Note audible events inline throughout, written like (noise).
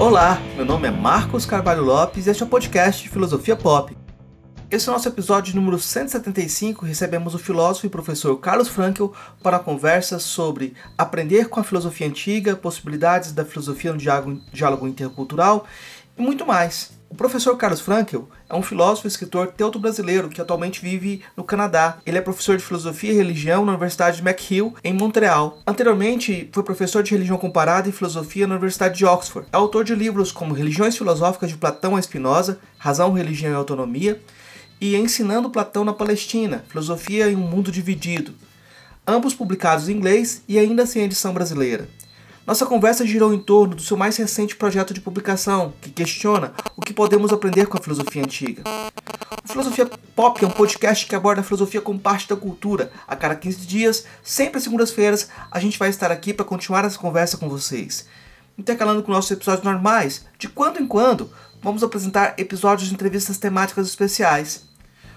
Olá, meu nome é Marcos Carvalho Lopes e este é o podcast Filosofia Pop. Esse é o nosso episódio número 175. Recebemos o filósofo e professor Carlos Frankel para a conversa sobre aprender com a filosofia antiga, possibilidades da filosofia no diálogo intercultural e muito mais. O professor Carlos Frankel é um filósofo e escritor teuto-brasileiro que atualmente vive no Canadá. Ele é professor de filosofia e religião na Universidade de McGill, em Montreal. Anteriormente, foi professor de religião comparada e filosofia na Universidade de Oxford. É autor de livros como Religiões Filosóficas de Platão a Spinoza, Razão, Religião e Autonomia, e Ensinando Platão na Palestina, Filosofia em um Mundo Dividido. Ambos publicados em inglês e ainda sem edição brasileira. Nossa conversa girou em torno do seu mais recente projeto de publicação, que questiona o que podemos aprender com a filosofia antiga. O Filosofia Pop é um podcast que aborda a filosofia como parte da cultura. A cada 15 dias, sempre às segundas-feiras, a gente vai estar aqui para continuar essa conversa com vocês. Intercalando com nossos episódios normais, de quando em quando, vamos apresentar episódios de entrevistas temáticas especiais.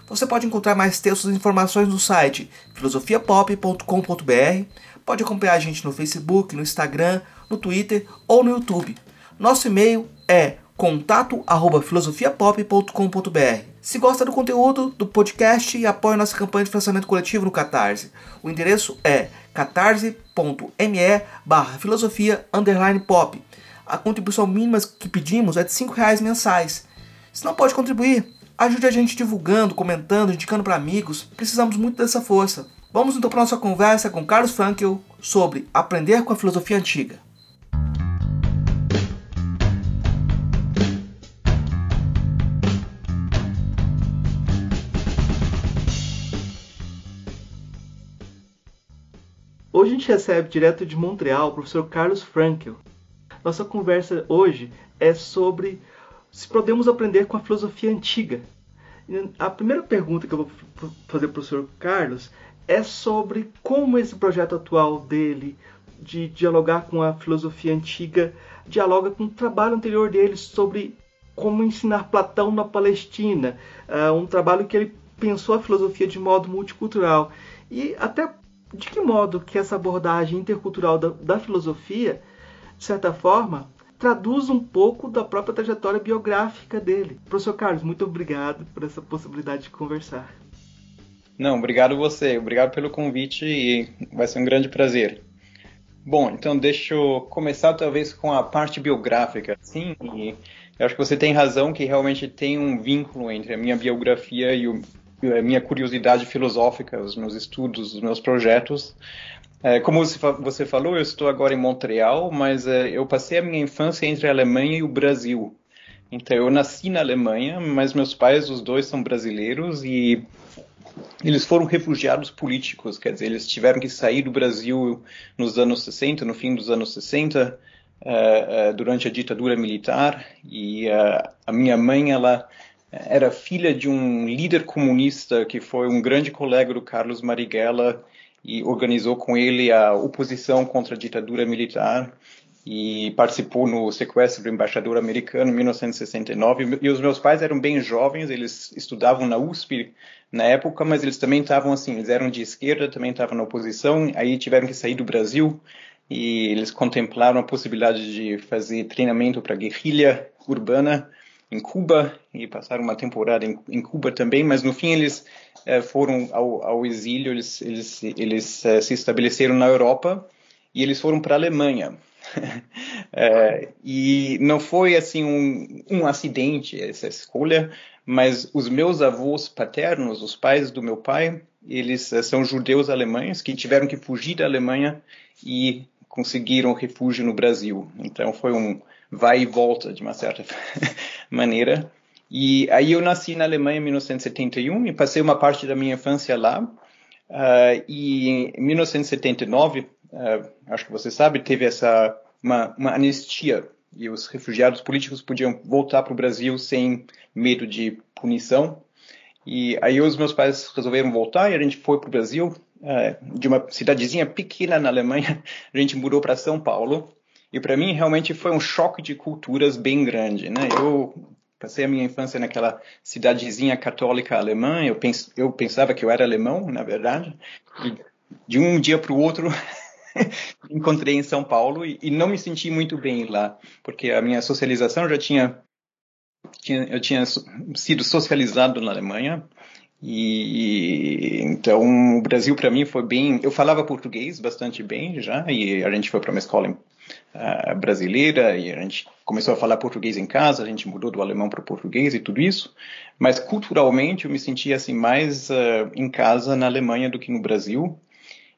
Você pode encontrar mais textos e informações no site filosofiapop.com.br Pode acompanhar a gente no Facebook, no Instagram, no Twitter ou no YouTube. Nosso e-mail é contato@filosofiapop.com.br. Se gosta do conteúdo do podcast, apoie nossa campanha de financiamento coletivo no Catarse. O endereço é catarse.me barra filosofia pop. A contribuição mínima que pedimos é de R$ reais mensais. Se não pode contribuir, ajude a gente divulgando, comentando, indicando para amigos. Precisamos muito dessa força. Vamos então para nossa conversa com Carlos Frankel sobre aprender com a filosofia antiga. Hoje a gente recebe direto de Montreal o professor Carlos Frankel. Nossa conversa hoje é sobre se podemos aprender com a filosofia antiga. A primeira pergunta que eu vou fazer para o professor Carlos é sobre como esse projeto atual dele de dialogar com a filosofia antiga dialoga com o trabalho anterior dele sobre como ensinar Platão na Palestina, uh, um trabalho que ele pensou a filosofia de modo multicultural e até de que modo que essa abordagem intercultural da, da filosofia, de certa forma, traduz um pouco da própria trajetória biográfica dele. Professor Carlos, muito obrigado por essa possibilidade de conversar. Não, obrigado você, obrigado pelo convite e vai ser um grande prazer. Bom, então deixa eu começar talvez com a parte biográfica. Sim, eu acho que você tem razão que realmente tem um vínculo entre a minha biografia e, o, a minha curiosidade filosófica, os meus estudos, os meus projetos. É, como você falou, eu estou agora em Montreal, mas é, eu passei a minha infância entre a Alemanha e o Brasil. Então, eu nasci na Alemanha, mas meus pais, os dois, são brasileiros e eles foram refugiados políticos, quer dizer, eles tiveram que sair do Brasil nos anos 60, no fim dos anos 60, uh, uh, durante a ditadura militar, e uh, a minha mãe, ela era filha de um líder comunista que foi um grande colega do Carlos Marighella e organizou com ele a oposição contra a ditadura militar e participou no sequestro do embaixador americano em 1969. E os meus pais eram bem jovens, eles estudavam na USP na época, mas eles também estavam assim, eles eram de esquerda, também estavam na oposição, aí tiveram que sair do Brasil e eles contemplaram a possibilidade de fazer treinamento para guerrilha urbana em Cuba e passaram uma temporada em, em Cuba também, mas no fim eles eh, foram ao, ao, exílio, eles, eles, eles eh, se estabeleceram na Europa e eles foram para a Alemanha. (laughs) é, e não foi assim um, um acidente essa escolha, mas os meus avós paternos, os pais do meu pai, eles eh, são judeus alemães que tiveram que fugir da Alemanha e conseguiram refúgio no Brasil. Então foi um vai e volta de uma certa (laughs) maneira. E aí eu nasci na Alemanha em 1971 e passei uma parte da minha infância lá. Uh, e em 1979, uh, acho que você sabe, teve essa uma, uma anistia e os refugiados políticos podiam voltar para o Brasil sem medo de punição. E aí os meus pais resolveram voltar e a gente foi para o Brasil, uh, de uma cidadezinha pequena na Alemanha, (laughs) a gente mudou para São Paulo. E para mim realmente foi um choque de culturas bem grande, né? Eu passei a minha infância naquela cidadezinha católica alemã, eu, pens eu pensava que eu era alemão, na verdade. E de um dia para o outro (laughs) (laughs) encontrei em São Paulo e, e, não me senti muito bem lá, porque a minha socialização já tinha, tinha eu tinha sido socializado na Alemanha e então o Brasil para mim foi bem. Eu falava português bastante bem já e a gente foi para uma escola uh, brasileira e a gente começou a falar português em casa. A gente mudou do alemão para o português e tudo isso. Mas culturalmente eu me sentia assim mais uh, em casa na Alemanha do que no Brasil.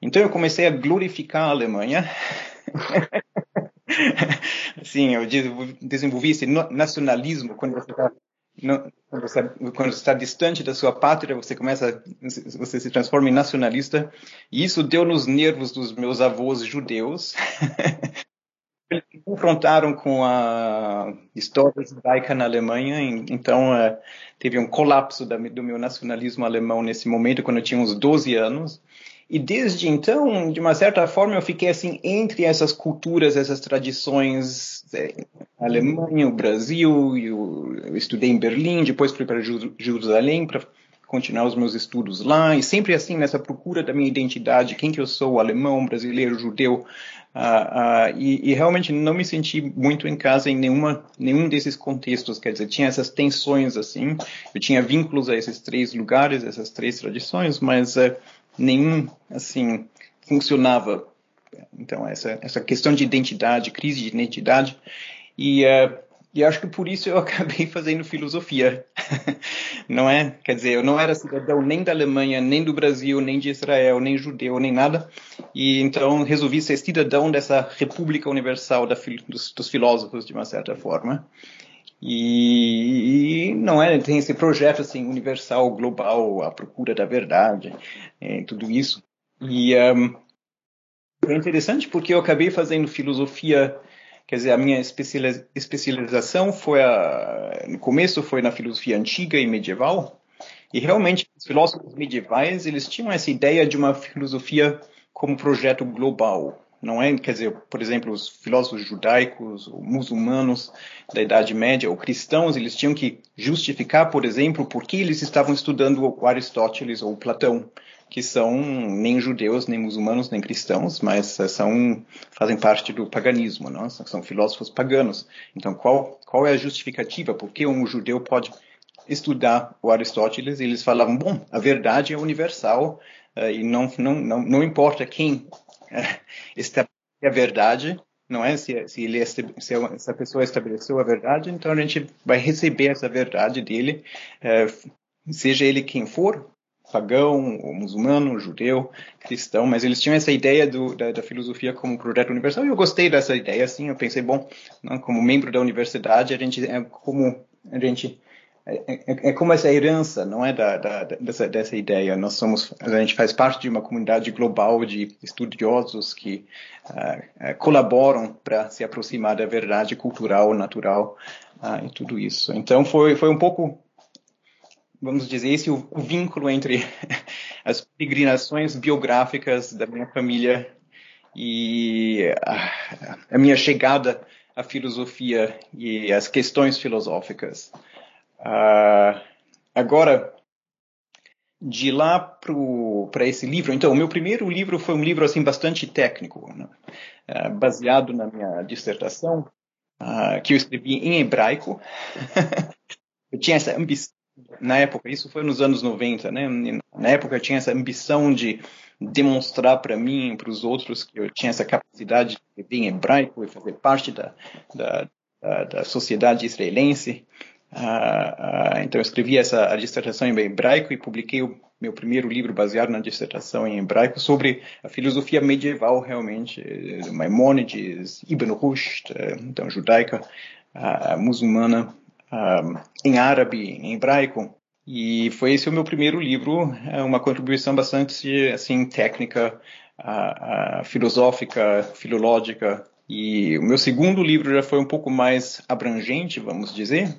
Então eu comecei a glorificar a Alemanha. (laughs) assim, eu desenvolvi esse nacionalismo quando você está não, você, quando você está distante da sua pátria, você começa, você se transforma em nacionalista. E isso deu nos nervos dos meus avós judeus. (laughs) Eles se confrontaram com a história judaica na Alemanha, então uh, teve um colapso do meu nacionalismo alemão nesse momento, quando eu tinha uns 12 anos. E desde então, de uma certa forma, eu fiquei assim entre essas culturas, essas tradições, é, Alemanha, o Brasil, eu, eu, estudei em Berlim, depois fui para Jerusalém para continuar os meus estudos lá, e sempre assim nessa procura da minha identidade, quem que eu sou, alemão, brasileiro, judeu, uh, uh, e, e, realmente não me senti muito em casa em nenhuma, nenhum desses contextos, quer dizer, tinha essas tensões assim, eu tinha vínculos a esses três lugares, essas três tradições, mas uh, nenhum, assim, funcionava. Então, essa, essa questão de identidade, crise de identidade, e, uh, e acho que por isso eu (laughs) acabei fazendo filosofia, (laughs) não é? Quer dizer, eu não era cidadão nem da Alemanha, nem do Brasil, nem de Israel, nem judeu, nem nada, e então resolvi ser cidadão dessa República Universal da, dos, dos filósofos, de uma certa forma. E, e, não é tem esse projeto assim universal global a procura da verdade é, tudo isso. E um, é interessante porque eu acabei fazendo filosofia quer dizer a minha especialização foi a, no começo foi na filosofia antiga e medieval. E realmente os filósofos medievais eles tinham essa ideia de uma filosofia como projeto global não é, quer dizer, por exemplo, os filósofos judaicos, ou muçulmanos da Idade Média, ou cristãos, eles tinham que justificar, por exemplo, por que eles estavam estudando Aristóteles ou Platão, que são nem judeus, nem muçulmanos, nem cristãos, mas eh, são fazem parte do paganismo, não? São filósofos paganos. Então, qual qual é a justificativa? Por que um judeu pode estudar o Aristóteles? Eles falavam, bom, a verdade é universal uh, e não, não não não importa quem estabelecer a verdade, não é? Se, se, ele, se essa pessoa estabeleceu a verdade, então a gente vai receber essa verdade dele, é, seja ele quem for, pagão, ou muçulmano, judeu, cristão, mas eles tinham essa ideia do, da, da, filosofia como projeto universal e eu gostei dessa ideia, assim, eu pensei, bom, como membro da universidade, a gente é como a gente é, é, é, como essa herança, não é da, da, dessa, dessa ideia. Nós somos, a gente faz parte de uma comunidade global de estudiosos que uh, colaboram para se aproximar da verdade cultural, natural uh, e tudo isso. Então foi foi um pouco, vamos dizer, esse o, o vínculo entre (laughs) as peregrinações biográficas da minha família e a, a minha chegada à filosofia e às questões filosóficas. Uh, agora, de lá para esse livro, então, o meu primeiro livro foi um livro assim bastante técnico, né? uh, baseado na minha dissertação, uh, que eu escrevi em hebraico. (laughs) eu tinha essa ambição, na época, isso foi nos anos 90, né? Na época eu tinha essa ambição de demonstrar para mim, para os outros, que eu tinha essa capacidade de escrever em hebraico e fazer parte da, da, da, da sociedade israelense. Uh, uh, então eu escrevi essa dissertação em hebraico e publiquei o meu primeiro livro baseado na dissertação em hebraico sobre a filosofia medieval realmente, Maimônides, Ibn Rushd, eh, então judaica, uh, muçulmana, em árabe, em hebraico. E foi esse o meu primeiro livro, é uma contribuição bastante assim técnica, filosófica, filológica. E o meu segundo livro já foi um pouco mais abrangente, vamos dizer,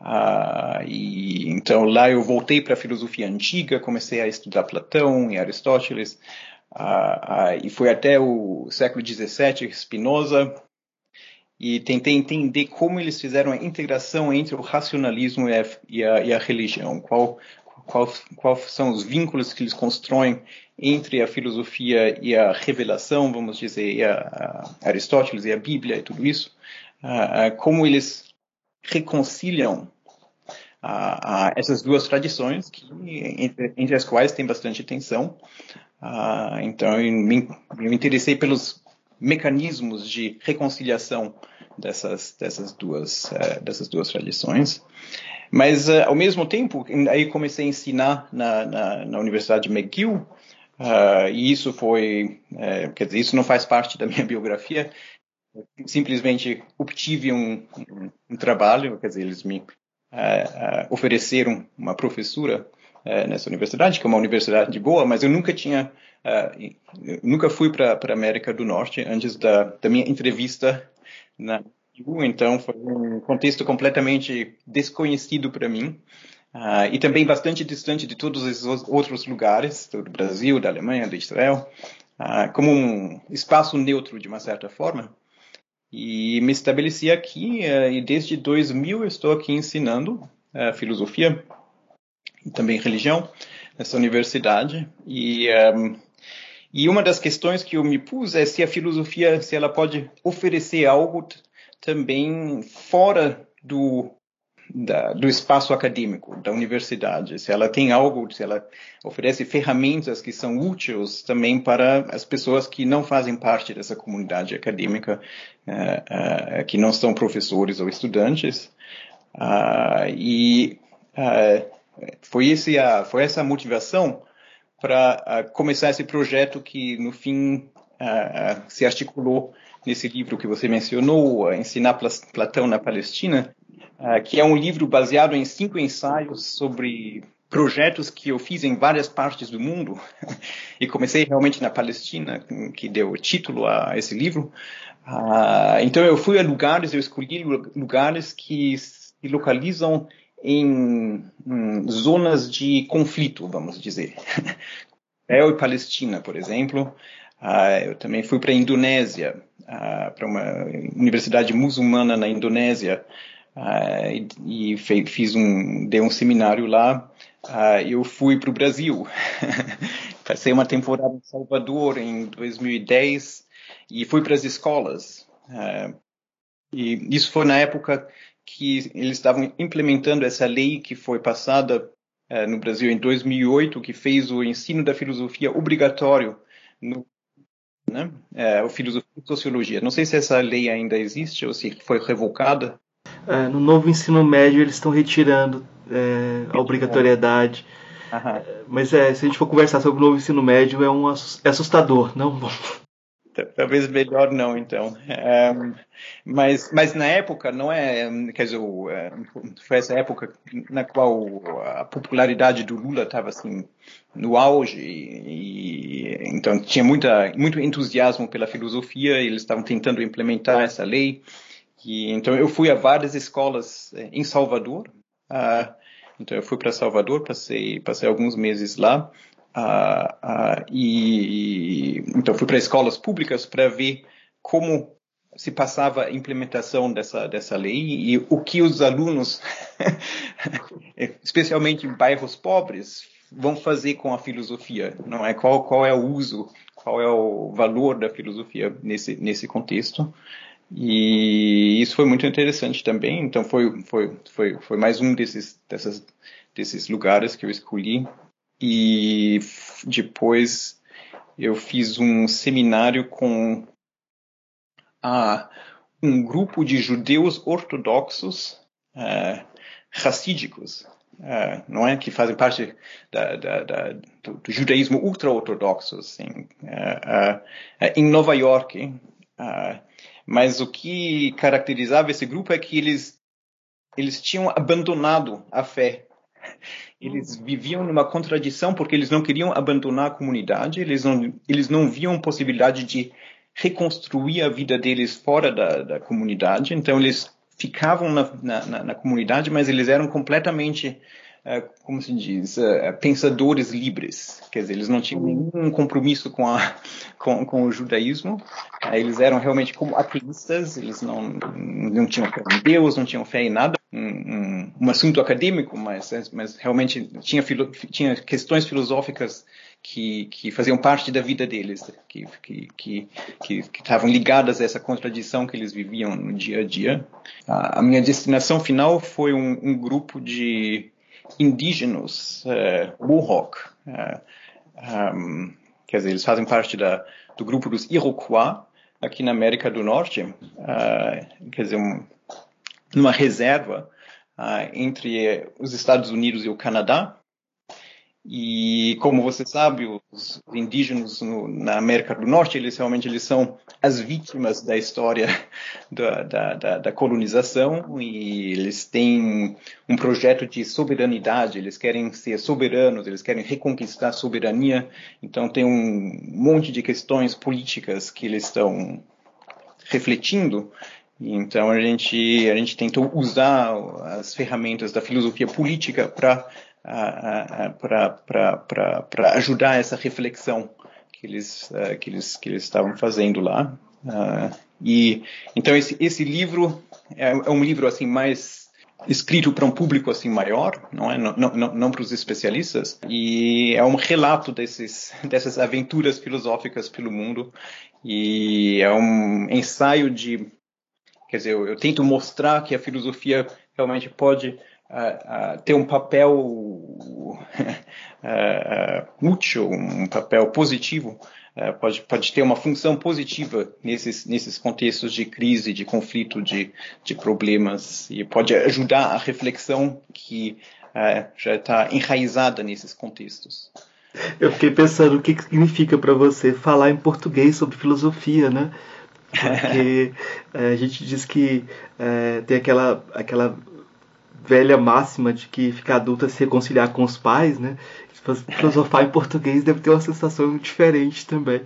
ah, e então lá eu voltei para a filosofia antiga, comecei a estudar Platão e Aristóteles, ah, ah, e foi até o século XVII, Spinoza, e tentei entender como eles fizeram a integração entre o racionalismo e a, e a, e a religião, qual, quais qual são os vínculos que eles constroem entre a filosofia e a revelação, vamos dizer, a, a Aristóteles e a Bíblia e tudo isso, uh, como eles reconciliam uh, essas duas tradições, que, entre, entre, as quais tem bastante tensão. então, eu me, eu me interessei pelos mecanismos de reconciliação dessas, dessas, duas, uh, dessas duas tradições. Mas, uh, ao mesmo tempo, aí comecei a ensinar na, na, na Universidade de McGill, uh, e isso foi, quer dizer, isso não faz parte da minha (laughs) biografia, simplesmente obtive um, um, um trabalho, quer dizer, eles me ofereceram uma professura nessa universidade, que é uma universidade boa, mas eu nunca tinha, nunca fui para a América do Norte antes da, da minha entrevista na então foi um contexto completamente desconhecido para mim uh, e também bastante distante de todos esses outros lugares do Brasil, da Alemanha, do Israel, uh, como um espaço neutro de uma certa forma. E me estabeleci aqui uh, e desde 2000 estou aqui ensinando filosofia e também religião nessa universidade. E um, e uma das questões que eu me pus é se a filosofia, se ela pode oferecer algo também fora do, da, do espaço acadêmico, da universidade. Se ela tem algo, se ela oferece ferramentas que são úteis também para as pessoas que não fazem parte dessa comunidade acadêmica, uh, uh, que não são professores ou estudantes. Uh, e foi, esse a, foi essa a motivação para uh, começar esse projeto que, no fim, uh, se articulou nesse livro que você mencionou, Ensinar Platão na Palestina, que é um livro baseado em cinco ensaios sobre projetos que eu fiz em várias partes do mundo (laughs) e comecei realmente na Palestina, que deu título a esse livro. então eu fui a lugares, eu escolhi lugares que se localizam em, em zonas de conflito, vamos dizer. (laughs) Israel e Palestina, por exemplo. Uh, eu também fui para a Indonésia, uh, para uma universidade muçulmana na Indonésia, uh, e, fiz um, dei um seminário lá. eu fui para o Brasil, (laughs) passei uma temporada em Salvador em 2010 e fui para as escolas. e isso foi na época que eles estavam implementando essa lei que foi passada no Brasil em 2008, que fez o ensino da filosofia obrigatório no né? É, o filosofia e sociologia. Não sei se essa lei ainda existe ou se foi revocada. É, no novo ensino médio eles estão retirando é, a obrigatoriedade. Mas é, se a gente for conversar sobre o novo ensino médio é um é assustador, não? Talvez melhor não, então. É, mas, mas na época, não é. Quer dizer, foi essa época na qual a popularidade do Lula estava assim, no auge, e, então tinha muita, muito entusiasmo pela filosofia, eles estavam tentando implementar essa lei. E, então eu fui a várias escolas é, em Salvador. Uh, então eu fui para Salvador, passei, passei alguns meses lá. Uh, uh, e então fui para escolas públicas para ver como se passava a implementação dessa dessa lei e o que os alunos, (laughs) especialmente em bairros pobres, vão fazer com a filosofia, não é qual qual é o uso, qual é o valor da filosofia nesse nesse contexto. E isso foi muito interessante também. Então foi foi foi foi mais um desses dessas desses lugares que eu escolhi e depois eu fiz um seminário com ah, um grupo de judeus ortodoxos uh, racídicos, uh, não é, que fazem parte da, da, da, do, do, judaísmo ultra-ortodoxo, assim, uh, em Nova York. Mas o que caracterizava esse grupo é que eles eles tinham abandonado a fé. Eles viviam numa contradição porque eles não queriam abandonar a comunidade, eles não, eles não viam possibilidade de reconstruir a vida deles fora da, da comunidade, então eles ficavam na, na, na, comunidade, mas eles eram completamente, como se diz, uh, pensadores livres. Quer dizer, eles não tinham nenhum compromisso com, a, com, com o judaísmo. Eles eram realmente como ateístas, eles não, não tinham fé em Deus, não tinham fé em nada. um, um, assunto acadêmico, mas, mas realmente tinha, filo, tinha questões filosóficas que, que faziam parte da vida deles, que que, que, que, estavam ligadas a essa contradição que eles viviam no dia a dia. A, a minha destinação final foi um, um grupo de indígenas uh, Mohawk, um, quer dizer, eles fazem parte da, do grupo dos Iroquois, aqui na América do Norte, uh, quer dizer, um, numa reserva uh, entre os Estados Unidos e o Canadá. E como você sabe, os indígenas no, na América do Norte, eles realmente eles são as vítimas da história (laughs) da, da, da, da, colonização e eles têm um projeto de soberanidade, eles querem ser soberanos, eles querem reconquistar a soberania. Então tem um monte de questões políticas que eles estão refletindo então a gente a gente tentou usar as ferramentas da filosofia política para para ajudar essa reflexão que eles uh, que eles que eles estavam fazendo lá uh, e então esse esse livro é, é um livro assim mais escrito para um público assim maior, não é? Não, não, não para os especialistas. E é um relato desses, (laughs) dessas aventuras filosóficas pelo mundo. E é um ensaio de Quer dizer, eu, eu tento mostrar que a filosofia realmente pode uh, ter um papel (laughs) útil, um papel positivo, pode, pode ter uma função positiva nesses, nesses contextos de crise, de conflito, de, de problemas, e pode ajudar a reflexão que já está enraizada nesses contextos. Eu fiquei pensando o que, que significa para você falar em português sobre filosofia, né? Porque é, (laughs) a gente diz que é, tem aquela, aquela velha máxima de que ficar adulto é se reconciliar com os pais, né? Filosofar em português deve ter uma sensação diferente também.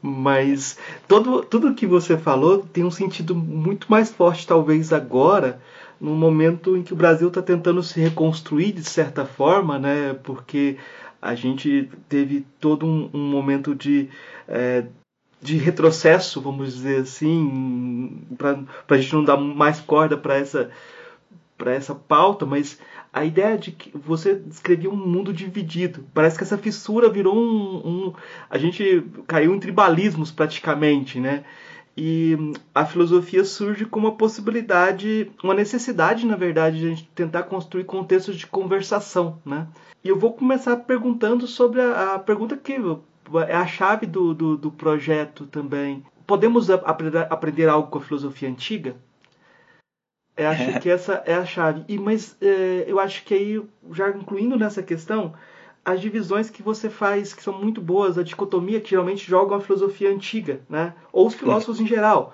Mas todo, tudo que você falou tem um sentido muito mais forte, talvez agora, no momento em que o Brasil está tentando se reconstruir de certa forma, né? Porque a gente teve todo um, um momento de é, de retrocesso, vamos dizer assim, para a gente não dar mais corda para essa para essa pauta, mas a ideia de que você descrevia um mundo dividido. Parece que essa fissura virou um, um a gente caiu em tribalismos praticamente, né? E a filosofia surge como uma possibilidade, uma necessidade, na verdade, de a gente tentar construir contextos de conversação, né? E eu vou começar perguntando sobre a, a pergunta que é a chave do, do, do projeto também. Podemos aprender, aprender algo com a filosofia antiga? Eu acho que essa é a chave. E, mas é, eu acho que aí, já incluindo nessa questão, as divisões que você faz, que são muito boas, a dicotomia que geralmente jogam a filosofia antiga, né? ou os filósofos em geral,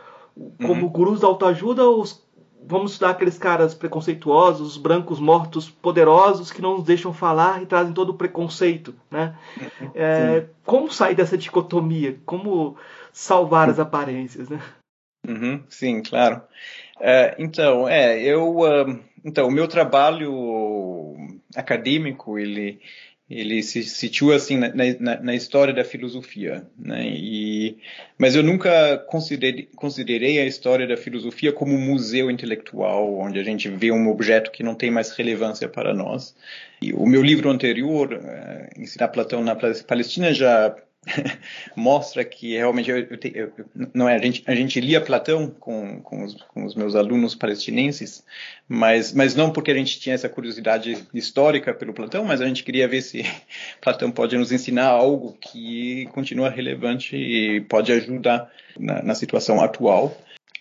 como uhum. gurus da autoajuda ou os vamos estudar aqueles caras preconceituosos, brancos mortos poderosos que não nos deixam falar e trazem todo o preconceito, né? É, como sair dessa dicotomia? Como salvar as (laughs) aparências, né? Uhum, sim, claro. É, então, é, eu, uh, então, o meu trabalho acadêmico, ele ele se situa assim na, na, na, história da filosofia, né? E, mas eu nunca considerei, considerei a história da filosofia como um museu intelectual onde a gente vê um objeto que não tem mais relevância para nós. E o meu livro anterior, uh, Ensinar Platão na Palestina, já (laughs) mostra que realmente eu, eu, eu, não é a gente a gente lia Platão com, com os, com, os, meus alunos palestinenses mas mas não porque a gente tinha essa curiosidade histórica pelo Platão mas a gente queria ver se (laughs) Platão pode nos ensinar algo que continua relevante e pode ajudar na, na situação atual.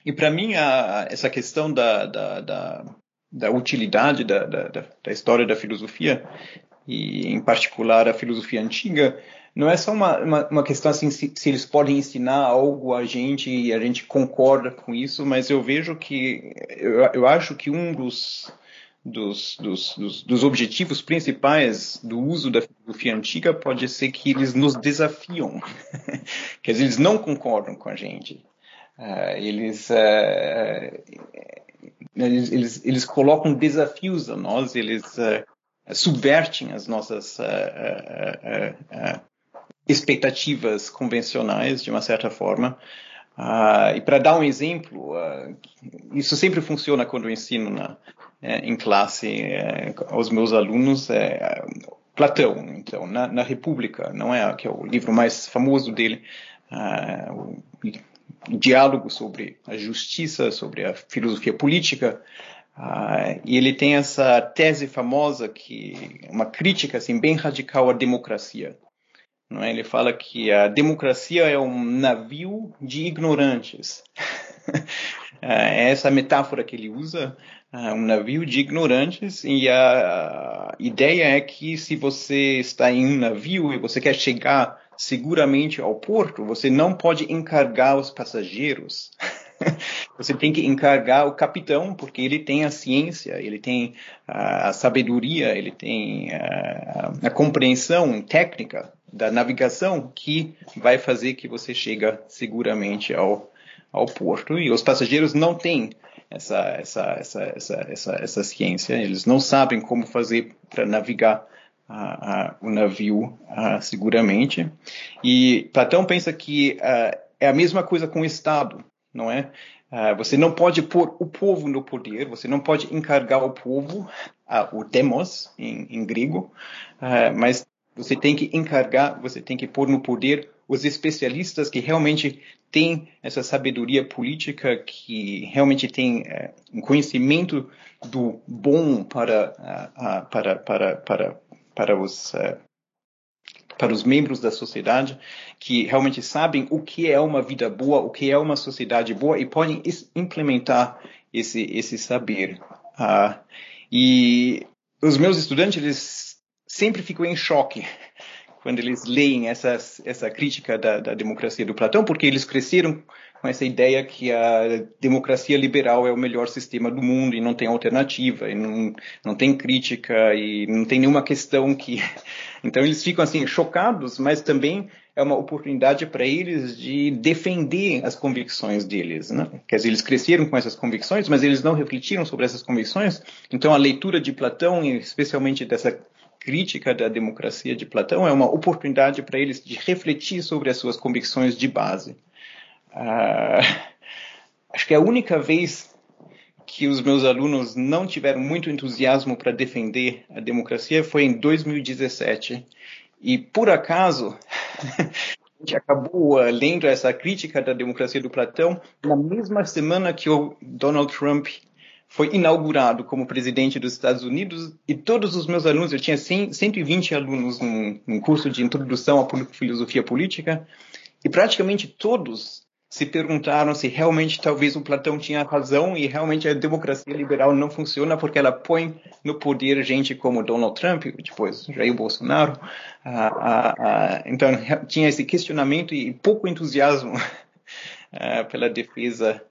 E para mim a, essa questão da, da, da, da utilidade da, da, da história da filosofia e em particular a filosofia antiga não é só uma, uma, uma questão assim se, se, eles podem ensinar algo a gente e a gente concorda com isso, mas eu vejo que eu, eu acho que um dos, dos, dos, dos, dos objetivos principais do uso da filosofia antiga pode ser que eles nos desafiam, (laughs) que eles não concordam com a gente. Uh, eles, uh, eles, eles, eles, colocam desafios a nós, eles uh, subvertem as nossas expectativas convencionais, de uma certa forma. Uh, e para dar um exemplo, uh, isso sempre funciona quando eu ensino na, é, em classe é, aos meus alunos é, Platão, então, na, na, República, não é que é o livro mais famoso dele, uh, o diálogo sobre a justiça, sobre a filosofia política, uh, e ele tem essa tese famosa que uma crítica assim bem radical à democracia. É? Ele fala que a democracia é um navio de ignorantes. (laughs) é essa metáfora que ele usa, é um navio de ignorantes, e a ideia é que se você está em um navio e você quer chegar seguramente ao porto, você não pode encargar os passageiros. (laughs) você tem que encargar o capitão, porque ele tem a ciência, ele tem a sabedoria, ele tem a, a compreensão técnica da navegação que vai fazer que você chegue seguramente ao, ao porto. E os passageiros não têm essa, essa, essa, essa, essa, essa ciência, eles não sabem como fazer para navegar o navio seguramente. E Platão pensa que é a mesma coisa com o Estado, não é? você não pode pôr o povo no poder, você não pode encargar o povo, o demos em, em grego, mas você tem que encargar, você tem que pôr no poder os especialistas que realmente têm essa sabedoria política, que realmente têm é, um conhecimento do bom para, uh, uh, para, para, para, para os uh, para os membros da sociedade que realmente sabem o que é uma vida boa, o que é uma sociedade boa e podem implementar esse esse saber. Uh, e os meus estudantes eles sempre ficam em choque (laughs) quando eles leem essa, essa crítica da, da democracia do Platão, porque eles cresceram com essa ideia que a democracia liberal é o melhor sistema do mundo e não tem alternativa, e não, não tem crítica e não tem nenhuma questão que. (laughs) Então eles ficam assim chocados, mas também é uma oportunidade para eles de defender as convicções deles. Né? Quer dizer, eles cresceram com essas convicções, mas eles não refletiram sobre essas convicções. Então a leitura de Platão, especialmente dessa crítica da democracia de Platão é uma oportunidade para eles de refletir sobre as suas convicções de base. Uh, (laughs) acho que a única vez que os meus alunos não tiveram muito entusiasmo para defender a democracia foi em 2017. E por acaso, (laughs) a gente acabou uh, lendo essa crítica da democracia do Platão na mesma semana que o Donald Trump foi inaugurado como presidente dos Estados Unidos e todos os meus alunos, eu tinha 100, 120 alunos num, num curso de introdução à filosofia política e praticamente todos se perguntaram se realmente talvez o Platão tinha razão e realmente a democracia liberal não funciona porque ela põe no poder gente como Donald Trump, depois Jair Bolsonaro. Ah, ah, ah, então tinha esse questionamento e pouco entusiasmo (laughs) ah, pela defesa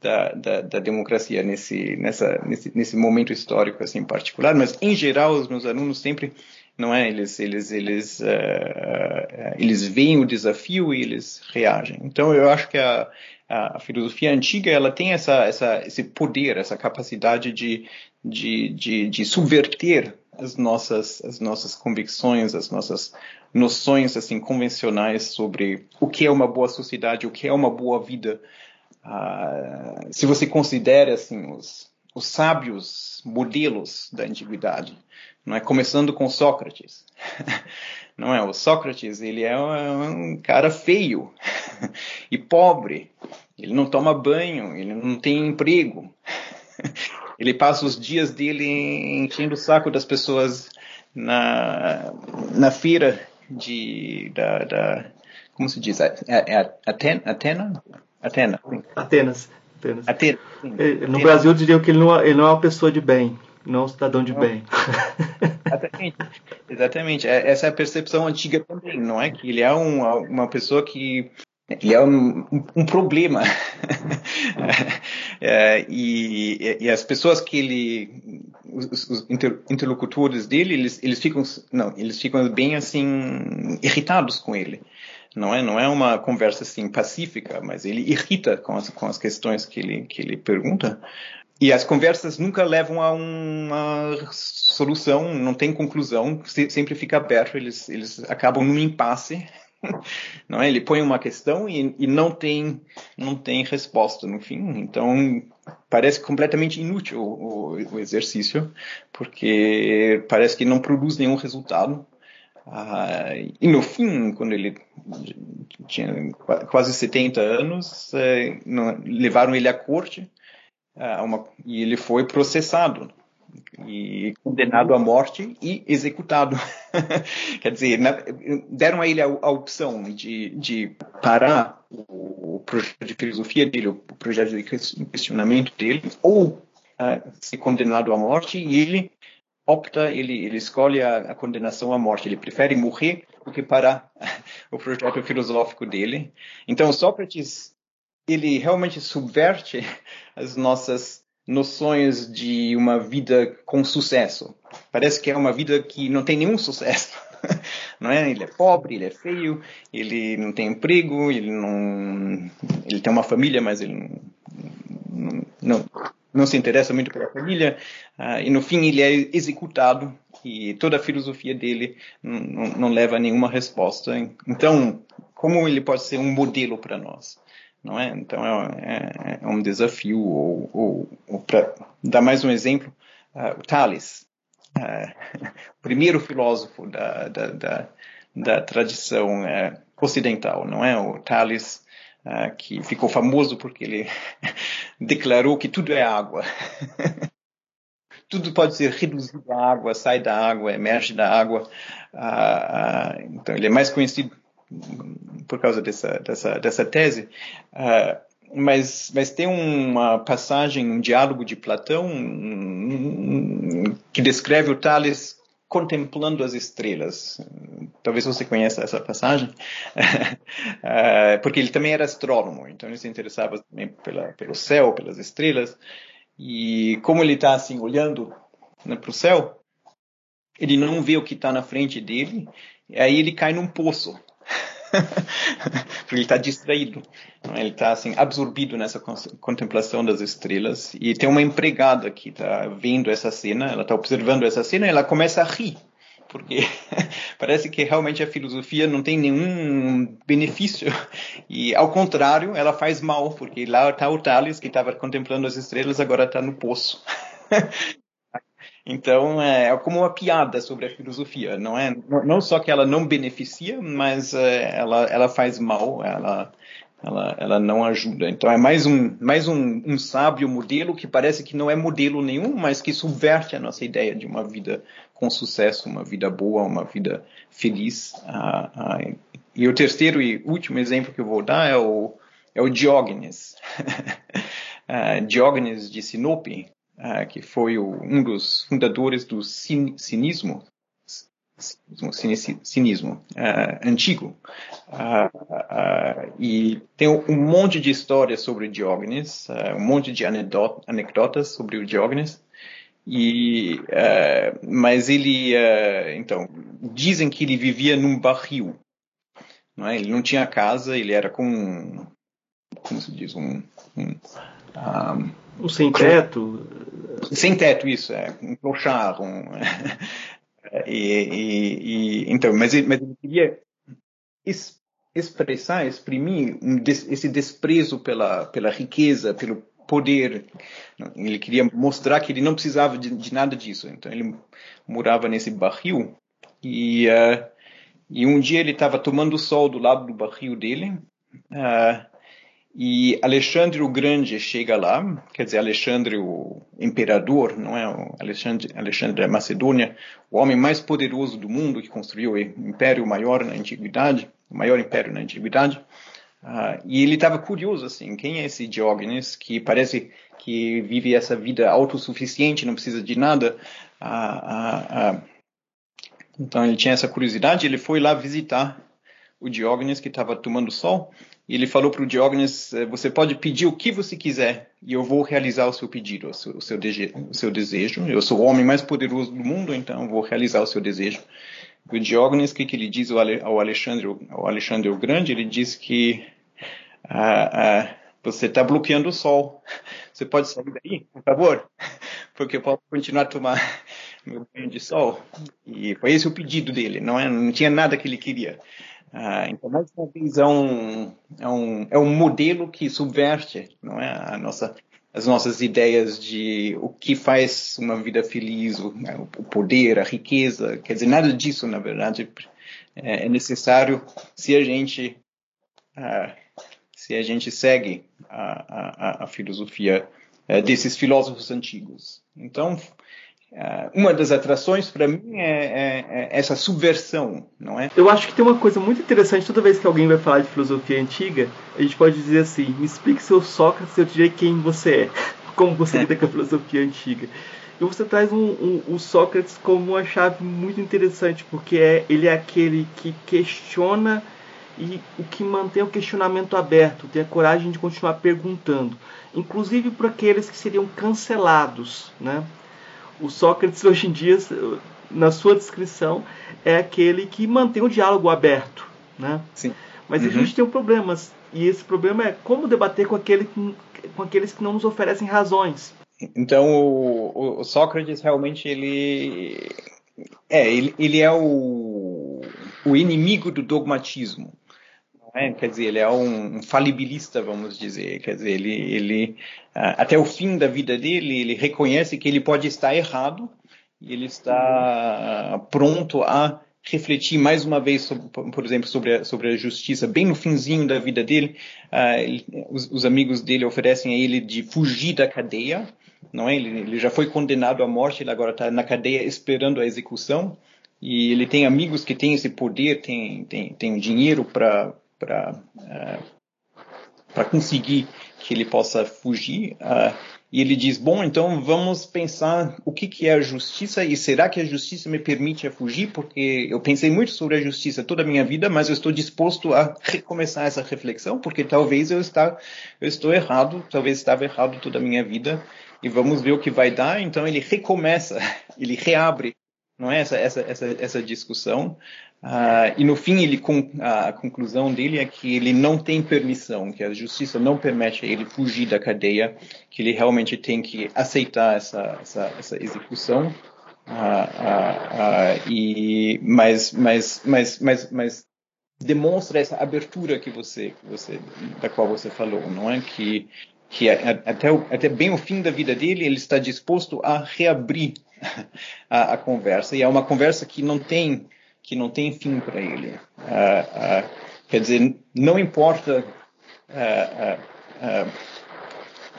da, da, da, democracia nesse, nessa, nesse, nesse momento histórico assim particular, mas em geral os meus alunos sempre não é eles eles eles uh, eles veem o desafio e eles reagem. Então eu acho que a, a, filosofia antiga ela tem essa, essa esse poder, essa capacidade de de, de, de subverter as nossas as nossas convicções, as nossas noções assim convencionais sobre o que é uma boa sociedade, o que é uma boa vida ah, se você considera assim os, os sábios modelos da antiguidade, não é? Começando com Sócrates, (laughs) não é? O Sócrates ele é um cara feio (laughs) e pobre, ele não toma banho, ele não tem emprego, (laughs) ele passa os dias dele enchendo o saco das pessoas na na feira de da, da como se diz? É, é Atena, Atena Atenas. Atenas. Atenas. Atenas. No Brasil diriam que ele não, ele não é uma pessoa de bem, não é um cidadão de não. bem. (laughs) Exatamente. Exatamente. É, essa é a percepção antiga também, não é? Que ele é um, uma pessoa que ele é um, um problema. (laughs) é, e, e, as pessoas que ele, os, os interlocutores dele, eles, eles ficam, não, eles ficam bem assim irritados com ele não é não é uma conversa assim pacífica, mas ele irrita com as, com as questões que ele que ele pergunta. E as conversas nunca levam a uma solução, não tem conclusão, sempre fica aberto, eles eles acabam num impasse. (laughs) Não é? Ele põe uma questão e, e não tem não tem resposta no fim. Então parece completamente inútil o, o, exercício, porque parece que não produz nenhum resultado. Ah, e no fim, quando ele tinha quase 70 anos, eh, levaram ele à corte ah, uma, e ele foi processado e condenado à morte e executado. (laughs) Quer dizer, na, deram a ele a, a opção de, de parar o, o, projeto de filosofia dele, o projeto de questionamento dele, ou uh, ser condenado à morte, e ele opta, ele, ele escolhe a, a, condenação à morte. Ele prefere morrer do que parar (laughs) o projeto filosófico dele. Então, Sócrates, ele realmente subverte (laughs) as nossas noções de uma vida com sucesso. Parece que é uma vida que não tem nenhum sucesso. (laughs) Não é? Ele é pobre, ele é feio, ele não tem emprego, ele não, ele tem uma família, mas ele não, não, não se interessa muito pela família. Uh, e no fim ele é executado e toda a filosofia dele não, leva a nenhuma resposta. Então, como ele pode ser um modelo para nós? não é? Então é, é, é um desafio. Ou, ou, ou para dar mais um exemplo, uh, o Tales, uh, (laughs) o primeiro filósofo da, da, da, da tradição uh, ocidental, não é? O Tales, que ficou famoso porque ele (laughs) declarou que tudo é água. (laughs) tudo pode ser reduzido à água, sai da água, emerge da água. então ele é mais conhecido por causa dessa, dessa, dessa tese. Uh, mas, mas tem uma passagem, um diálogo de Platão um, que descreve o Tales contemplando as estrelas. Talvez você conheça essa passagem, uh, (laughs) porque ele também era astrônomo, então ele se interessava também pela, pelo céu, pelas estrelas. E como ele está assim olhando né, para o céu, ele não vê o que está na frente dele, aí ele cai num poço. (laughs) Porque ele está distraído. Ele está assim, absorvido nessa contemplação das estrelas. E tem uma empregada que está vendo essa cena, ela está observando essa cena e ela começa a rir. Porque (laughs) parece que realmente a filosofia não tem nenhum benefício. E, ao contrário, ela faz mal, porque lá está o Thales, que estava contemplando as estrelas, agora está no poço. (laughs) Então, é, é como uma piada sobre a filosofia, não é? Não só que ela não beneficia, mas é, ela, ela faz mal, ela, ela, ela não ajuda. Então, é mais um, mais um, um sábio modelo que parece que não é modelo nenhum, mas que subverte a nossa ideia de uma vida com sucesso, uma vida boa, uma vida feliz. Ah, ah, e o terceiro e último exemplo que eu vou dar é o, é o Diógenes. (laughs) ah, Diógenes de Sinope, uh, que foi o, um dos fundadores do cin, cinismo, cinismo, cinismo uh, antigo. Uh, e tem um monte de histórias sobre Diógenes, um monte de anedotas sobre o Diógenes. E, mas ele, então, dizem que ele vivia num barril. Não é? Ele não tinha casa, ele era com, como se diz, um, um o sem teto? Sem teto, isso, é. Um (laughs) e, e, e, então, mas, mas ele queria es, expressar, exprimir um des, esse desprezo pela, pela riqueza, pelo poder. Ele queria mostrar que ele não precisava de, de nada disso. Então ele morava nesse barril e, uh, e um dia ele estava tomando sol do lado do barril dele. Uh, e Alexandre o Grande chega lá, quer dizer, Alexandre o imperador, não é? O Alexandre, Alexandre da Macedônia, o homem mais poderoso do mundo que construiu o império maior na antiguidade, o maior império na antiguidade. Uh, e ele estava curioso, assim, quem é esse Diógenes que parece que vive essa vida autossuficiente, não precisa de nada. Uh, uh, então ele tinha essa curiosidade, ele foi lá visitar o Diógenes que estava tomando sol ele falou para o Diógenes: eh, Você pode pedir o que você quiser e eu vou realizar o seu pedido, o seu, o seu, o seu desejo. Eu sou o homem mais poderoso do mundo, então vou realizar o seu desejo. O Diógenes, o que, que ele diz ao Alexandre, ao Alexandre o Grande? Ele diz que ah, ah, você está bloqueando o sol. Você pode sair daí, por favor? Porque eu posso continuar a tomar meu banho de sol. E foi esse o pedido dele, não, é, não tinha nada que ele queria. Ah, então, mais uma vez, é um, é, um, é um modelo que subverte não é, a nossa as nossas ideias de o que faz uma vida feliz, o, né, o poder, a riqueza. Quer dizer, nada disso, na verdade, é, é necessário se a gente uh, se a gente segue a, a, a filosofia uh, desses filósofos antigos. Então, uma das atrações para mim é, é, é, essa subversão, não é? Eu acho que tem uma coisa muito interessante toda vez que alguém vai falar de filosofia antiga, a gente pode dizer assim: me explique seu Sócrates, eu direi quem você é, (laughs) como você lida com a filosofia antiga. E você traz um, um, o Sócrates como uma chave muito interessante, porque é, ele é aquele que questiona e o que mantém o questionamento aberto, tem a coragem de continuar perguntando, inclusive para aqueles que seriam cancelados. Né? O Sócrates, hoje em dia, na sua descrição, é aquele que mantém o diálogo aberto. Né? Sim. Mas uhum. a gente tem um problema, e esse problema é como debater com, aquele, com aqueles que não nos oferecem razões. Então o, o, Sócrates realmente ele é ele, ele é o, o inimigo do dogmatismo. É? Quer dizer, ele é um, falibilista, vamos dizer. Quer dizer, ele, ele até o fim da vida dele, ele reconhece que ele pode estar errado e ele está pronto a refletir mais uma vez, sobre, por exemplo, sobre a, sobre a justiça, bem no finzinho da vida dele. Uh, ele, os, os, amigos dele oferecem a ele de fugir da cadeia não é? Ele, ele já foi condenado à morte, ele agora está na cadeia esperando a execução e ele tem amigos que têm esse poder, tem tem, tem dinheiro para para uh, para conseguir que ele possa fugir. Uh, e ele diz: Bom, então vamos pensar o que, que é a justiça e será que a justiça me permite fugir? Porque eu pensei muito sobre a justiça toda a minha vida, mas eu estou disposto a recomeçar essa reflexão, porque talvez eu, está, eu estou errado, talvez estava errado toda a minha vida e vamos ver o que vai dar. Então ele recomeça, (laughs) ele reabre, não é essa essa essa, essa discussão. Uh, e no fim ele a conclusão dele é que ele não tem permissão, que a justiça não permite ele fugir da cadeia, que ele realmente tem que aceitar essa essa, essa execução. Uh, uh, e mas mas mas mas mas demonstra essa abertura que você, que você da qual você falou, não é que que até, até bem o fim da vida dele, ele está disposto a reabrir a, a conversa. E é uma conversa que não tem, que não tem fim para ele. Uh, uh, quer dizer, não importa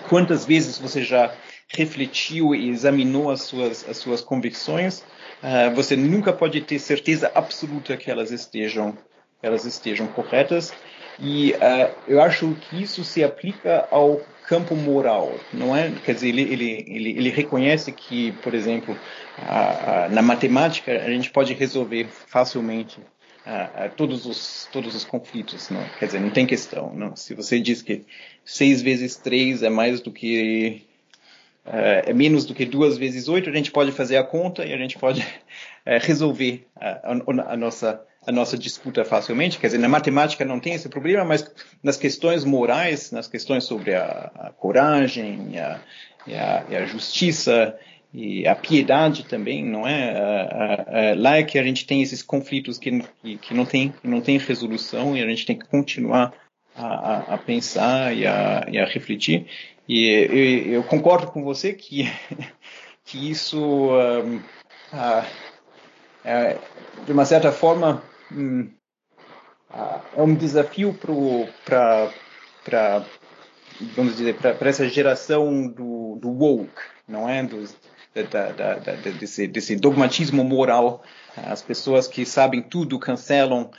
quantas vezes você já refletiu e examinou as suas, as suas convicções, você nunca pode ter certeza absoluta que elas estejam, elas estejam corretas. E eu acho que isso se aplica ao campo moral, não é? Quer dizer, ele, ele, ele, ele reconhece que, por exemplo, na matemática a gente pode resolver facilmente todos, os, todos os conflitos, não? Quer dizer, não tem questão, não? Se você diz que 6 vezes 3 é mais do que é menos do que duas vezes oito, a gente pode fazer a conta e a gente pode é, resolver a nossa a nossa disputa facilmente. Quer dizer, na matemática não tem esse problema, mas nas questões morais, nas questões sobre a, a coragem a, e, a, e a, justiça e a piedade também, não é? lá é que a gente tem esses conflitos que, que, não, tem, que não tem resolução e a gente tem que continuar a, pensar e a, e refletir. E eu, eu, concordo com você que, que isso, um, uh, é, de uma certa forma, hum, uh, é um desafio para, vamos dizer, para essa geração do, do woke, não é? Dos, da, da, da, desse, desse, dogmatismo moral, as pessoas que sabem tudo cancelam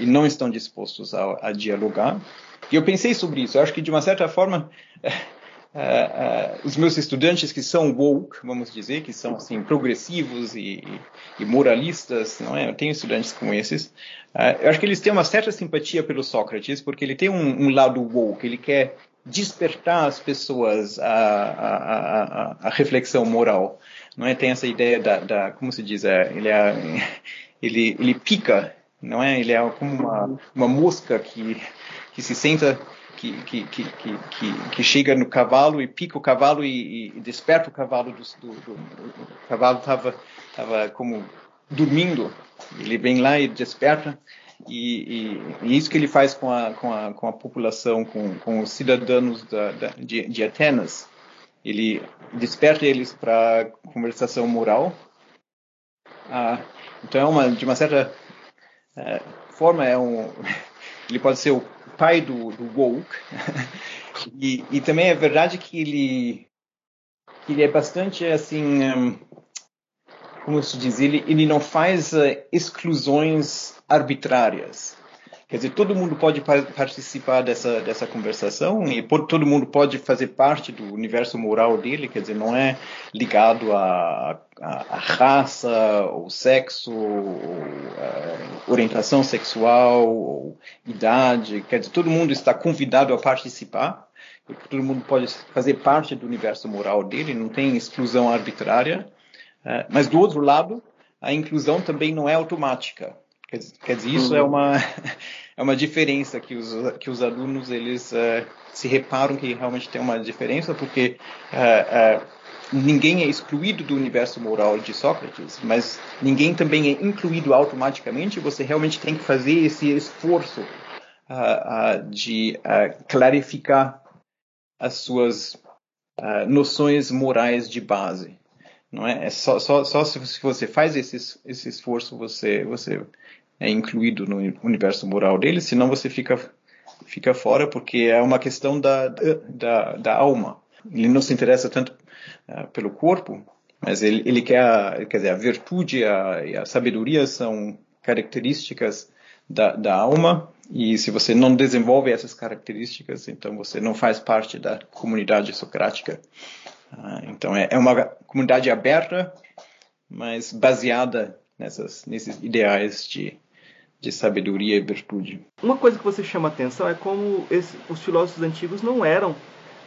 e não estão dispostos a, a dialogar. E eu pensei sobre isso. Eu acho que, de uma certa forma, Uh, uh, os meus estudantes que são woke, vamos dizer, que são assim progressivos e, e moralistas, não é? Eu tenho estudantes como esses. Uh, eu acho que eles têm uma certa simpatia pelo Sócrates, porque ele tem um, um lado woke. Ele quer despertar as pessoas à, à, à, à, reflexão moral, não é? Tem essa ideia da, da como se diz, é, ele, é, ele ele pica, não é? Ele é como uma, uma mosca que que se senta que, que, que, que, que, chega no cavalo e pica o cavalo e, e desperta o cavalo do, do, do o cavalo estava tava como dormindo. Ele vem lá e desperta. E, e, e, isso que ele faz com a, com a, com a população, com, com os cidadãos da, da, de, de Atenas, ele desperta eles para conversação moral. Ah, então, é uma, de uma certa é, forma, é um, (laughs) ele pode ser o pai do, do woke. (laughs) e, e também é verdade que ele, que ele é bastante assim. Um, como se diz, ele, ele não faz uh, exclusões arbitrárias. Quer dizer, todo mundo pode participar dessa, dessa conversação e todo mundo pode fazer parte do universo moral dele, quer dizer, não é ligado à, à, raça, ou sexo, ou, orientação sexual, ou idade, quer dizer, todo mundo está convidado a participar, todo mundo pode fazer parte do universo moral dele, não tem exclusão arbitrária, é, mas do outro lado, a inclusão também não é automática. Quer, quer dizer, isso é uhum. uma (laughs) é uma diferença que os que os alunos eles uh, se reparam que realmente tem uma diferença porque uh, uh, ninguém é excluído do universo moral de Sócrates, mas ninguém também é incluído automaticamente. Você realmente tem que fazer esse esforço de clarificar as suas noções morais de base não é? é só, só, só se você faz esse, esse esforço você você é incluído no universo moral dele, senão você fica, fica fora, porque é uma questão da, da, da alma. Ele não se interessa tanto uh, pelo corpo, mas ele, ele quer, a, quer dizer, a virtude a, e a sabedoria são características da, da alma, e se você não desenvolve essas características, então você não faz parte da comunidade socrática. Uh, então é, é uma comunidade aberta, mas baseada nessas, nesses ideais de de sabedoria e virtude. Uma coisa que você chama atenção é como esse, os filósofos antigos não eram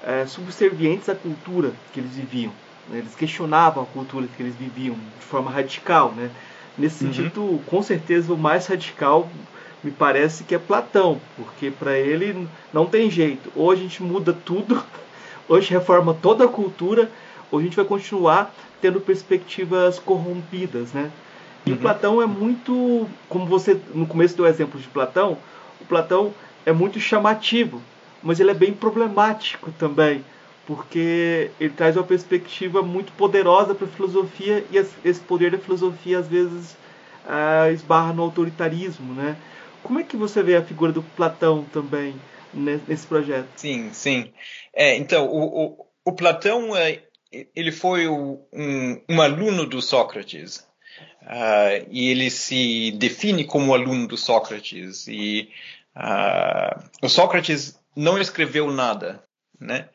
é, subservientes à cultura que eles viviam. Né? Eles questionavam a cultura que eles viviam de forma radical. Né? Nesse uhum. sentido, com certeza, o mais radical me parece que é Platão, porque para ele não tem jeito. Ou a gente muda tudo, (laughs) gente reforma toda a cultura, ou a gente vai continuar tendo perspectivas corrompidas, né? E uhum. Platão é muito, como você no começo deu o exemplo de Platão, o Platão é muito chamativo, mas ele é bem problemático também, porque ele traz uma perspectiva muito poderosa para a filosofia e esse poder da filosofia às vezes uh, esbarra no autoritarismo, né? Como é que você vê a figura do Platão também nesse projeto? Sim, sim. É, então, o, o, o Platão, é, ele foi um, um aluno do Sócrates. Uh, e ele se define como aluno do Sócrates. E uh, o Sócrates não escreveu nada, né?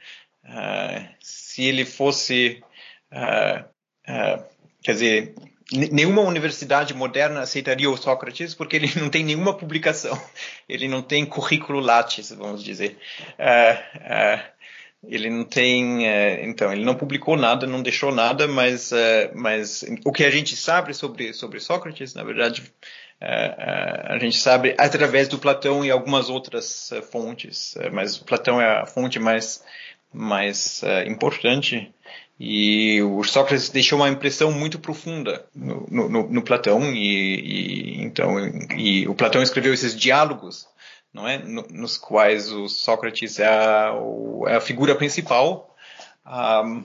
Uh, se ele fosse, quer dizer, nenhuma universidade moderna aceitaria o Sócrates porque ele não tem nenhuma publicação, (laughs) ele não tem currículo Lattes, vamos dizer. Uh, ele não tem, é, então, ele não publicou nada, não deixou nada, mas, mas o que a gente sabe sobre, sobre Sócrates, na verdade, a gente sabe através do Platão e algumas outras fontes, mas Platão é a fonte mais, mais importante. E o Sócrates deixou uma impressão muito profunda no, no, no Platão e, e, então e o Platão escreveu esses diálogos não é? nos quais o Sócrates é a, é a figura principal. Um,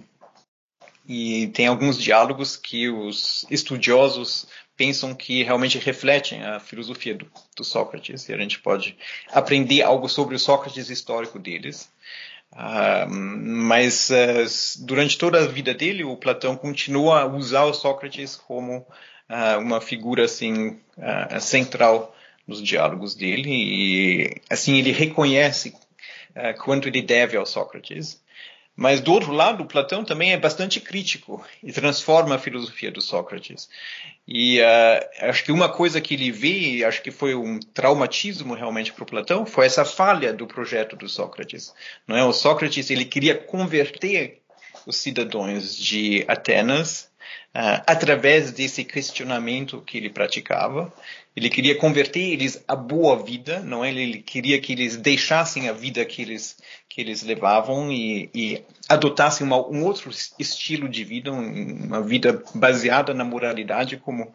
e tem alguns diálogos que os estudiosos pensam que realmente refletem a filosofia do, do, Sócrates e a gente pode aprender algo sobre o Sócrates histórico deles. Uh, mas uh, durante toda a vida dele, o Platão continua a usar o Sócrates como uh, uma figura assim central nos diálogos dele e assim ele reconhece quanto ele deve ao Sócrates. Mas do outro lado, Platão também é bastante crítico e transforma a filosofia do Sócrates. E uh, acho que uma coisa que ele vê, acho que foi um traumatismo realmente para Platão, foi essa falha do projeto do Sócrates. Não é? O Sócrates ele queria converter os cidadãos de Atenas uh, através desse questionamento que ele praticava. Ele queria converter eles à boa vida, não é? Ele queria que eles deixassem a vida que eles que eles levavam e, e adotassem uma, um outro estilo de vida, uma vida baseada na moralidade, como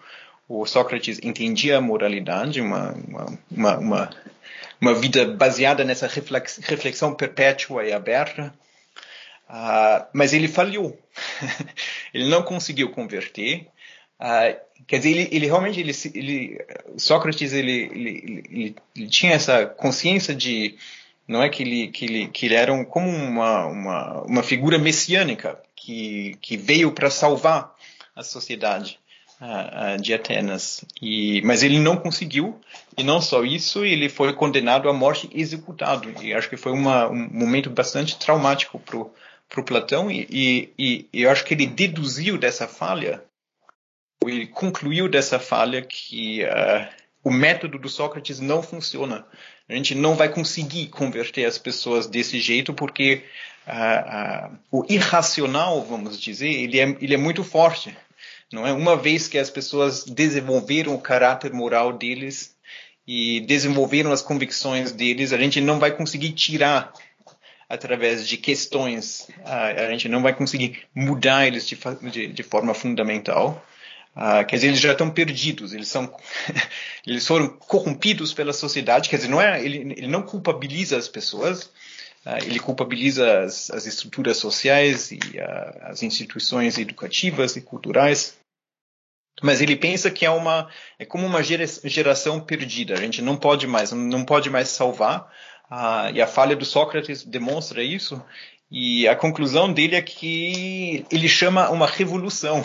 o Sócrates entendia a moralidade, uma, uma, uma, uma vida baseada nessa reflexão perpétua e aberta, uh, mas ele falhou. (laughs) ele não conseguiu converter. Uh, quer dizer, ele, ele realmente, ele, ele, Sócrates, ele, ele, tinha essa consciência de, não é que ele, que ele, que ele era um, como uma, uma, uma figura messiânica que, que veio para salvar a sociedade uh, de Atenas. E, mas ele não conseguiu, e não só isso, ele foi condenado à morte executado. E acho que foi uma, um momento bastante traumático para o Platão, e, e, e eu acho que ele deduziu dessa falha, ele concluiu dessa falha que uh, o método do Sócrates não funciona. A gente não vai conseguir converter as pessoas desse jeito porque uh, uh, o irracional, vamos dizer, ele é, ele é muito forte. Não é uma vez que as pessoas desenvolveram o caráter moral deles e desenvolveram as convicções deles, a gente não vai conseguir tirar através de questões, a, gente não vai conseguir mudar eles de, de, de forma fundamental. Uh, quer dizer, eles já estão perdidos, eles são, (laughs) eles foram corrompidos pela sociedade. Quer dizer, não é, ele, ele não culpabiliza as pessoas, uh, ele culpabiliza as, as, estruturas sociais e uh, as instituições educativas e culturais. Mas ele pensa que é uma é como uma geração perdida. A gente não pode mais não pode mais salvar. Ah, e a falha do Sócrates demonstra isso. E a conclusão dele é que ele chama uma revolução.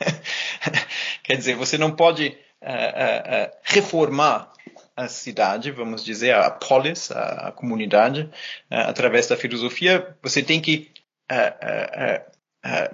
(laughs) Quer dizer, você não pode uh, uh, uh, reformar a cidade, vamos dizer, a polis, a, a comunidade, através da filosofia. Você tem que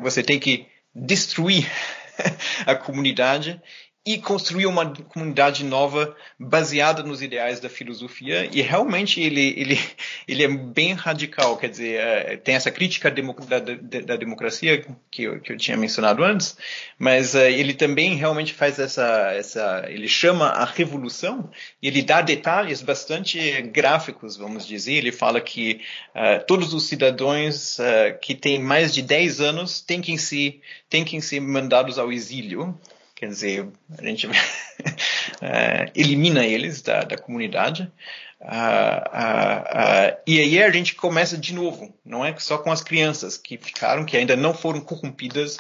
você tem que destruir (laughs) a comunidade e construir uma comunidade nova baseada nos ideais da filosofia. E realmente ele ele ele é bem radical. Quer dizer é, tem essa crítica da, da, da democracia que eu, que eu tinha mencionado antes mas uh, ele também realmente faz essa essa ele chama a revolução e ele dá detalhes bastante gráficos vamos dizer. Ele fala que uh, todos os cidadãos que têm mais de 10 anos têm que ser têm que ser mandados ao exílio quer dizer, a gente (laughs) é, elimina eles da, da comunidade. E aí a gente começa de novo, não é só com as crianças que ficaram, que ainda não foram corrompidas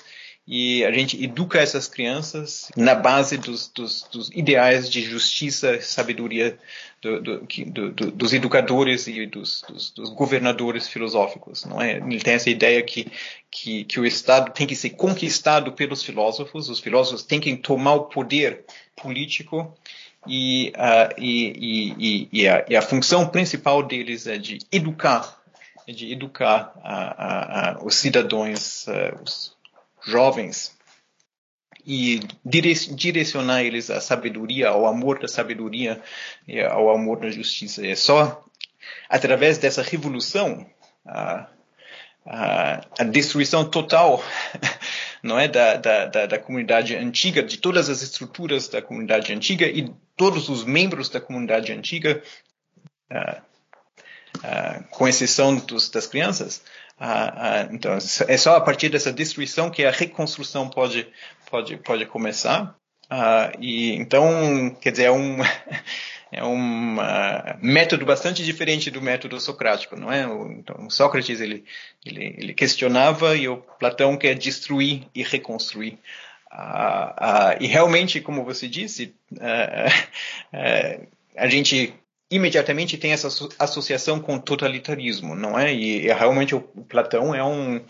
e a gente educa essas crianças na base dos, dos, dos ideais de justiça, sabedoria do, do, do, dos educadores e dos, dos, governadores filosóficos, não é? Ele tem essa ideia que, que, que o Estado tem que ser conquistado pelos filósofos, os filósofos têm que tomar o poder político e, uh, e, e, a, e a função principal deles é de educar, é de educar os cidadãos, os jovens e direcionar eles à sabedoria, ao amor da sabedoria, e ao amor da justiça. É só através dessa revolução, a, a, a destruição total, (laughs) não é, da, da, da, da, comunidade antiga, de todas as estruturas da comunidade antiga e todos os membros da comunidade antiga, com exceção dos, das crianças, ah, ah, então, é só a partir dessa destruição que a reconstrução pode, pode, pode começar. Ah, e então, quer dizer, é um, (laughs) é um método bastante diferente do método socrático, não é? Então, Sócrates ele, ele, ele questionava e o Platão quer destruir e reconstruir. e realmente, como você disse, (laughs) a gente imediatamente tem essa associação com totalitarismo, não é? E, realmente o Platão é um,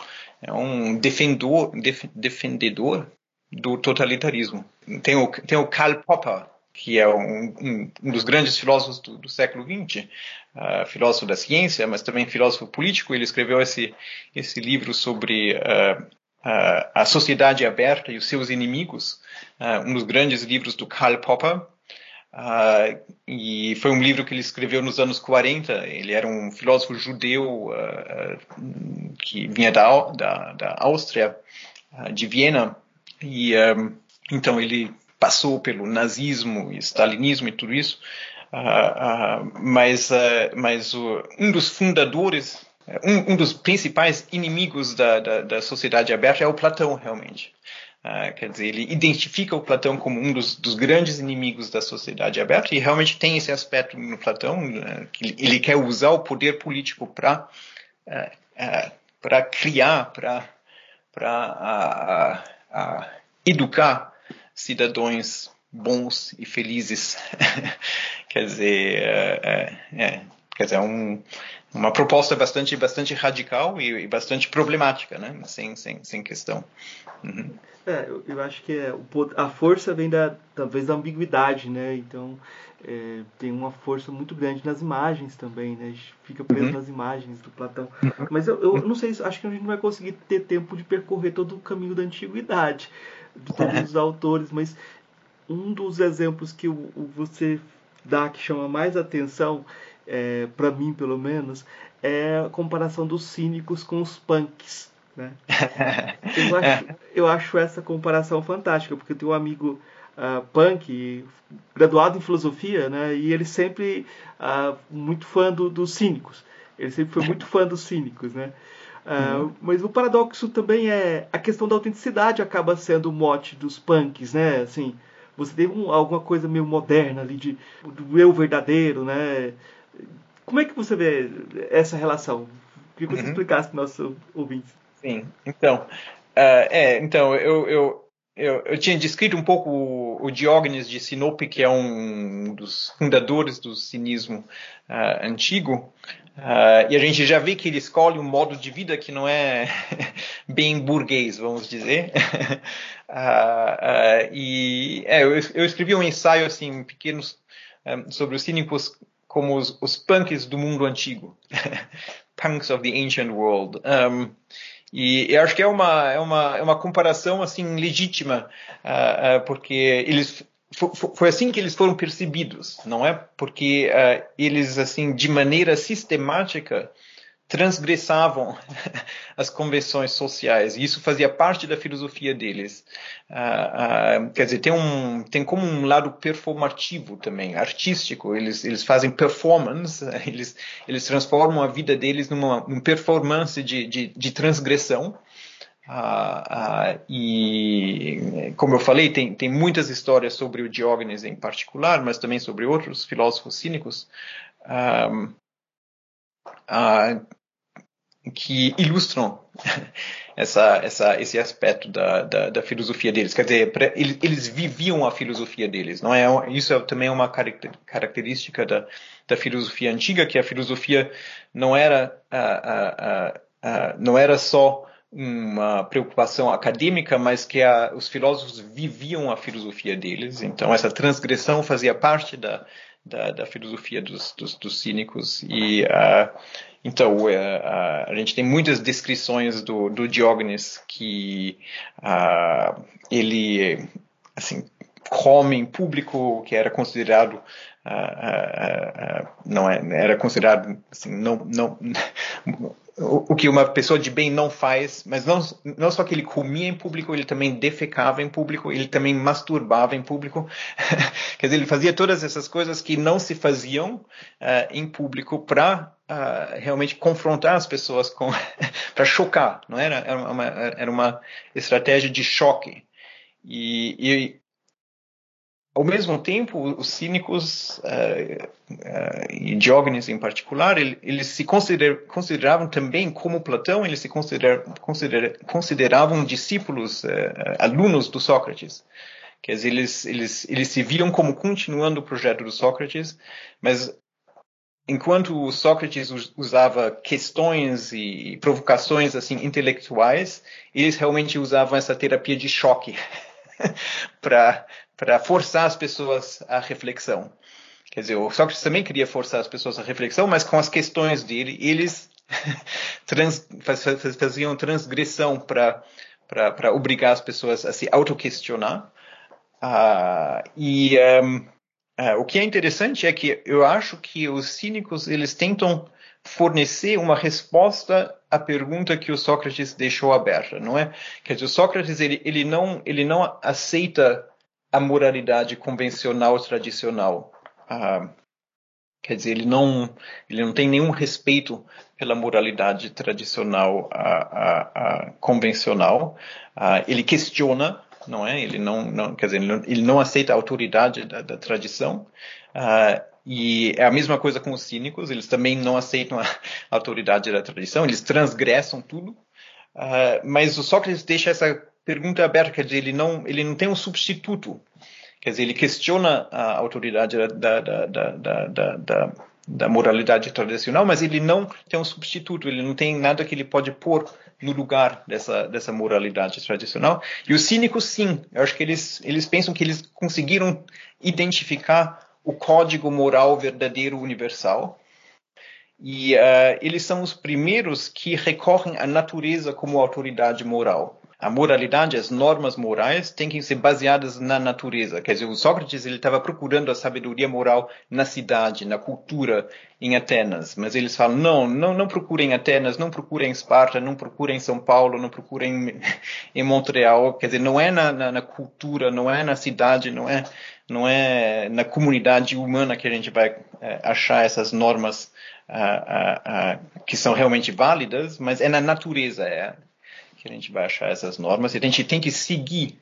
é um defendor, def, defendedor do totalitarismo. Tem o, tem o Karl Popper, que é um, um, um dos grandes filósofos do, do século XX, uh, filósofo da ciência, mas também filósofo político. Ele escreveu esse, esse livro sobre uh, uh, a sociedade aberta e os seus inimigos, um dos grandes livros do Karl Popper. Uh, e foi um livro que ele escreveu nos anos 40. Ele era um filósofo judeu uh, que vinha da, da, da Áustria, uh, de Viena, e então ele passou pelo nazismo e stalinismo e tudo isso. mas mas um dos fundadores, um, um dos principais inimigos da, da, da sociedade aberta é o Platão, realmente. Uh, quer dizer, ele identifica o Platão como um dos, dos, grandes inimigos da sociedade aberta e realmente tem esse aspecto no Platão uh, que ele quer usar o poder político para uh, para criar, para educar cidadãos bons e felizes. (laughs) quer dizer, é, é, quer dizer, um, uma proposta bastante bastante radical e, e, bastante problemática, né? Sem sem sem questão. Uhum. É, eu, eu, acho que é, a força vem da talvez da ambiguidade, né? Então é, tem uma força muito grande nas imagens também, né? A gente fica preso uhum. nas imagens do Platão. Uhum. Mas eu, eu não sei, acho que a gente não vai conseguir ter tempo de percorrer todo o caminho da antiguidade de todos os autores, mas um dos exemplos que você dá que chama mais atenção, é, para mim pelo menos, é a comparação dos cínicos com os punks. Né? (laughs) Eu, acho, eu acho essa comparação fantástica, porque eu tenho um amigo uh, punk, graduado em filosofia, né? e ele sempre uh, muito fã do, dos cínicos. Ele sempre foi muito fã dos cínicos, né? Uh, uhum. Mas o paradoxo também é a questão da autenticidade acaba sendo o mote dos punks, né? Assim, você tem um, alguma coisa meio moderna ali de do eu verdadeiro, né? Como é que você vê essa relação? Queria que você uhum. explicasse para os nossos ouvintes. Sim, então, uh, é, então eu, eu, eu, eu, tinha descrito um pouco o, o Diógenes de Sinope, que é um dos fundadores do cinismo uh, antigo, uh, e a gente já vê que ele escolhe um modo de vida que não é (laughs) bem burguês, vamos dizer. (laughs) e é, eu, eu, escrevi um ensaio assim pequeno um, sobre os cínicos como os, os punks do mundo antigo, (laughs) punks of the ancient world. Um, e eu acho que é uma, é uma, é uma comparação assim legítima, uh, uh, porque eles foi assim que eles foram percebidos, não é? Porque uh, eles assim de maneira sistemática transgressavam (laughs) as convenções sociais. E isso fazia parte da filosofia deles. Uh, uh, quer dizer, tem, um, tem como um lado performativo também, artístico. Eles, eles fazem performance, (laughs) eles, eles transformam a vida deles numa, numa performance de, de, de transgressão. Uh, e, como eu falei, tem, tem muitas histórias sobre o Diógenes em particular, mas também sobre outros filósofos cínicos. Uh, que ilustram (laughs) essa, essa, esse aspecto da, da, da, filosofia deles. Quer dizer, pra, eles, eles, viviam a filosofia deles. Não é? Isso é também uma característica da, da filosofia antiga, que a filosofia não era, não era só uma preocupação acadêmica, mas que os filósofos viviam a filosofia deles. Então, essa transgressão fazia parte da, da, da filosofia dos, dos, dos, cínicos. E uh, então uh, uh, a gente tem muitas descrições do, do Diógenes que ele assim come em público, que era considerado não é, era considerado assim, não, não (laughs) o, que uma pessoa de bem não faz, mas não, não só que ele comia em público, ele também defecava em público, ele também masturbava em público. (laughs) Quer dizer, ele fazia todas essas coisas que não se faziam uh, em público para uh, realmente confrontar as pessoas com, (laughs) para chocar, não era? Era uma, era uma estratégia de choque. E ao mesmo tempo, os cínicos, uh, uh, e Diógenes em particular, ele, eles se consider, consideravam também, como Platão, eles se consider, consider, consideravam discípulos, uh, alunos do Sócrates. Quer dizer, eles, eles, eles se viam como continuando o projeto do Sócrates, mas enquanto Sócrates usava questões e provocações assim intelectuais, eles realmente usavam essa terapia de choque (laughs) para para forçar as pessoas à reflexão. Quer dizer, o Sócrates também queria forçar as pessoas à reflexão, mas com as questões dele, eles (laughs) trans, faziam transgressão para obrigar as pessoas a se autoquestionar. Uh, e um, ah, o que é interessante é que eu acho que os cínicos eles tentam fornecer uma resposta à pergunta que o Sócrates deixou aberta, não é? Quer dizer, o Sócrates ele, ele não ele não aceita a moralidade convencional tradicional. Ah, quer dizer, ele não, ele não tem nenhum respeito pela moralidade tradicional convencional. Ah, ele questiona não é? Ele não, não quer dizer, ele não, ele não aceita a autoridade da, da tradição. E é a mesma coisa com os cínicos, eles também não aceitam a (laughs) autoridade da tradição, eles transgressam tudo. Uh, mas o Sócrates deixa essa pergunta aberta, quer dizer, ele não, ele não tem um substituto. Quer dizer, ele questiona a autoridade da, da, da, da, da moralidade tradicional, mas ele não tem um substituto, ele não tem nada que ele pode pôr no lugar dessa, dessa moralidade tradicional. E os cínicos, sim, eu acho que eles, eles pensam que eles conseguiram identificar o código moral verdadeiro universal. E uh, eles são os primeiros que recorrem à natureza como autoridade moral. A moralidade, as normas morais têm que ser baseadas na natureza. Quer dizer, o Sócrates ele estava procurando a sabedoria moral na cidade, na cultura, em Atenas. Mas eles falam, não, não, não procurem Atenas, não procurem Esparta, não procurem São Paulo, não procurem (laughs) em Montreal. Quer dizer, não é na, na, na cultura, não é na cidade, não é não é na comunidade humana que a gente vai é, achar essas normas uh, uh, uh, que são realmente válidas, mas é na natureza é, que a gente vai achar essas normas. E a gente tem que seguir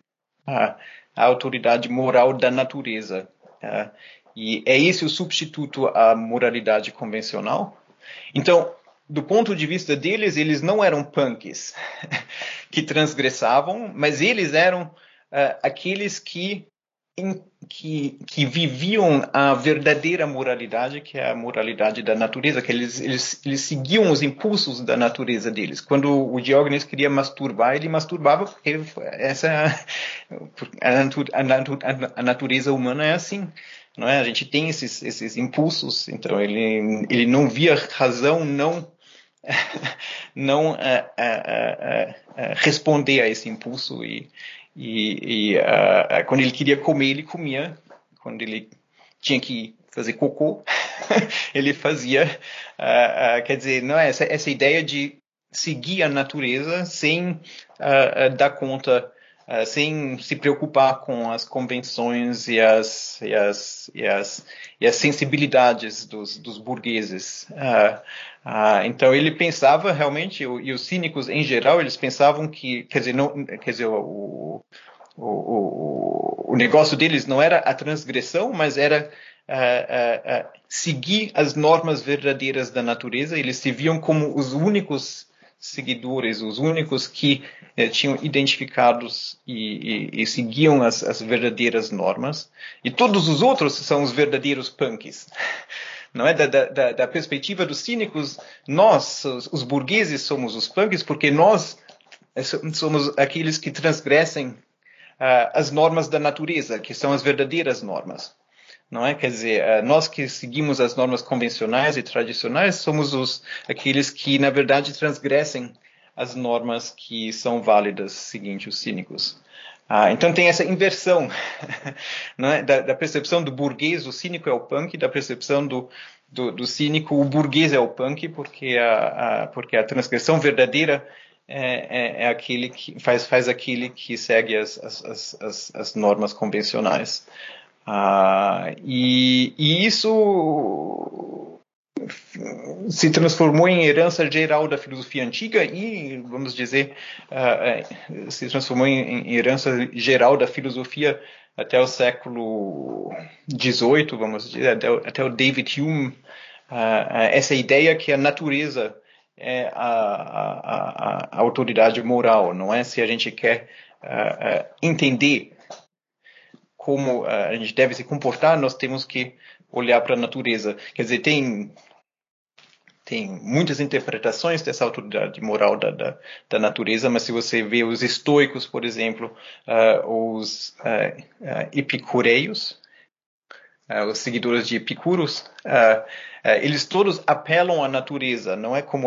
a, a autoridade moral da natureza. e é esse o substituto à moralidade convencional. Então, do ponto de vista deles, eles não eram punks (laughs) que transgressavam, mas eles eram aqueles que que, que, viviam a verdadeira moralidade, que é a moralidade da natureza, que eles, eles, eles seguiam os impulsos da natureza deles. Quando o Diógenes queria masturbar, ele masturbava porque essa a, natureza humana é assim. Não é? A gente tem esses, esses impulsos, então ele, ele não via razão não (laughs) não uh, uh, uh, responder a esse impulso e, e, e uh, quando ele queria comer, ele comia. Quando ele tinha que fazer cocô, (laughs) ele fazia. Uh, uh, quer dizer, não é essa, essa ideia de seguir a natureza sem dar conta sem se preocupar com as convenções e as, e as, e as, e as sensibilidades dos, dos burgueses. Uh, então ele pensava realmente, e os cínicos em geral, eles pensavam que, quer dizer, não, quer dizer o, o, o, o negócio deles não era a transgressão, mas era seguir as normas verdadeiras da natureza. Eles se viam como os únicos seguidores, os únicos que eh, tinham identificados e, e, e seguiam as, as, verdadeiras normas, e todos os outros são os verdadeiros punks. (laughs) Não é da, da, da perspectiva dos cínicos, nós, os, os, burgueses, somos os punks porque nós eh, somos aqueles que transgressem uh, as normas da natureza, que são as verdadeiras normas não é? Quer dizer, eh, nós que seguimos as normas convencionais e tradicionais somos os aqueles que, na verdade, transgressem as normas que são válidas, seguinte, os cínicos. Ah, então tem essa inversão (laughs) é? da, da, percepção do burguês, o cínico é o punk, da percepção do, do, do cínico, o burguês é o punk, porque a, a porque a transgressão verdadeira é, é, é, aquele que faz, faz aquele que segue as, as, as, as normas convencionais. Ah, e, e isso se transformou em herança geral da filosofia antiga e, vamos dizer, uh, se transformou em, em, herança geral da filosofia até o século XVIII, vamos dizer, até, até o David Hume, uh, essa ideia que a natureza é a, a, a, a, autoridade moral, não é? Se a gente quer uh, entender como a gente deve se comportar, nós temos que olhar para a natureza. Quer dizer, tem tem muitas interpretações dessa autoridade moral da, da, da, natureza, mas se você vê os estoicos, por exemplo, uh, os uh, uh, epicureios, os seguidores de Epicuros, eles todos apelam à natureza, não é como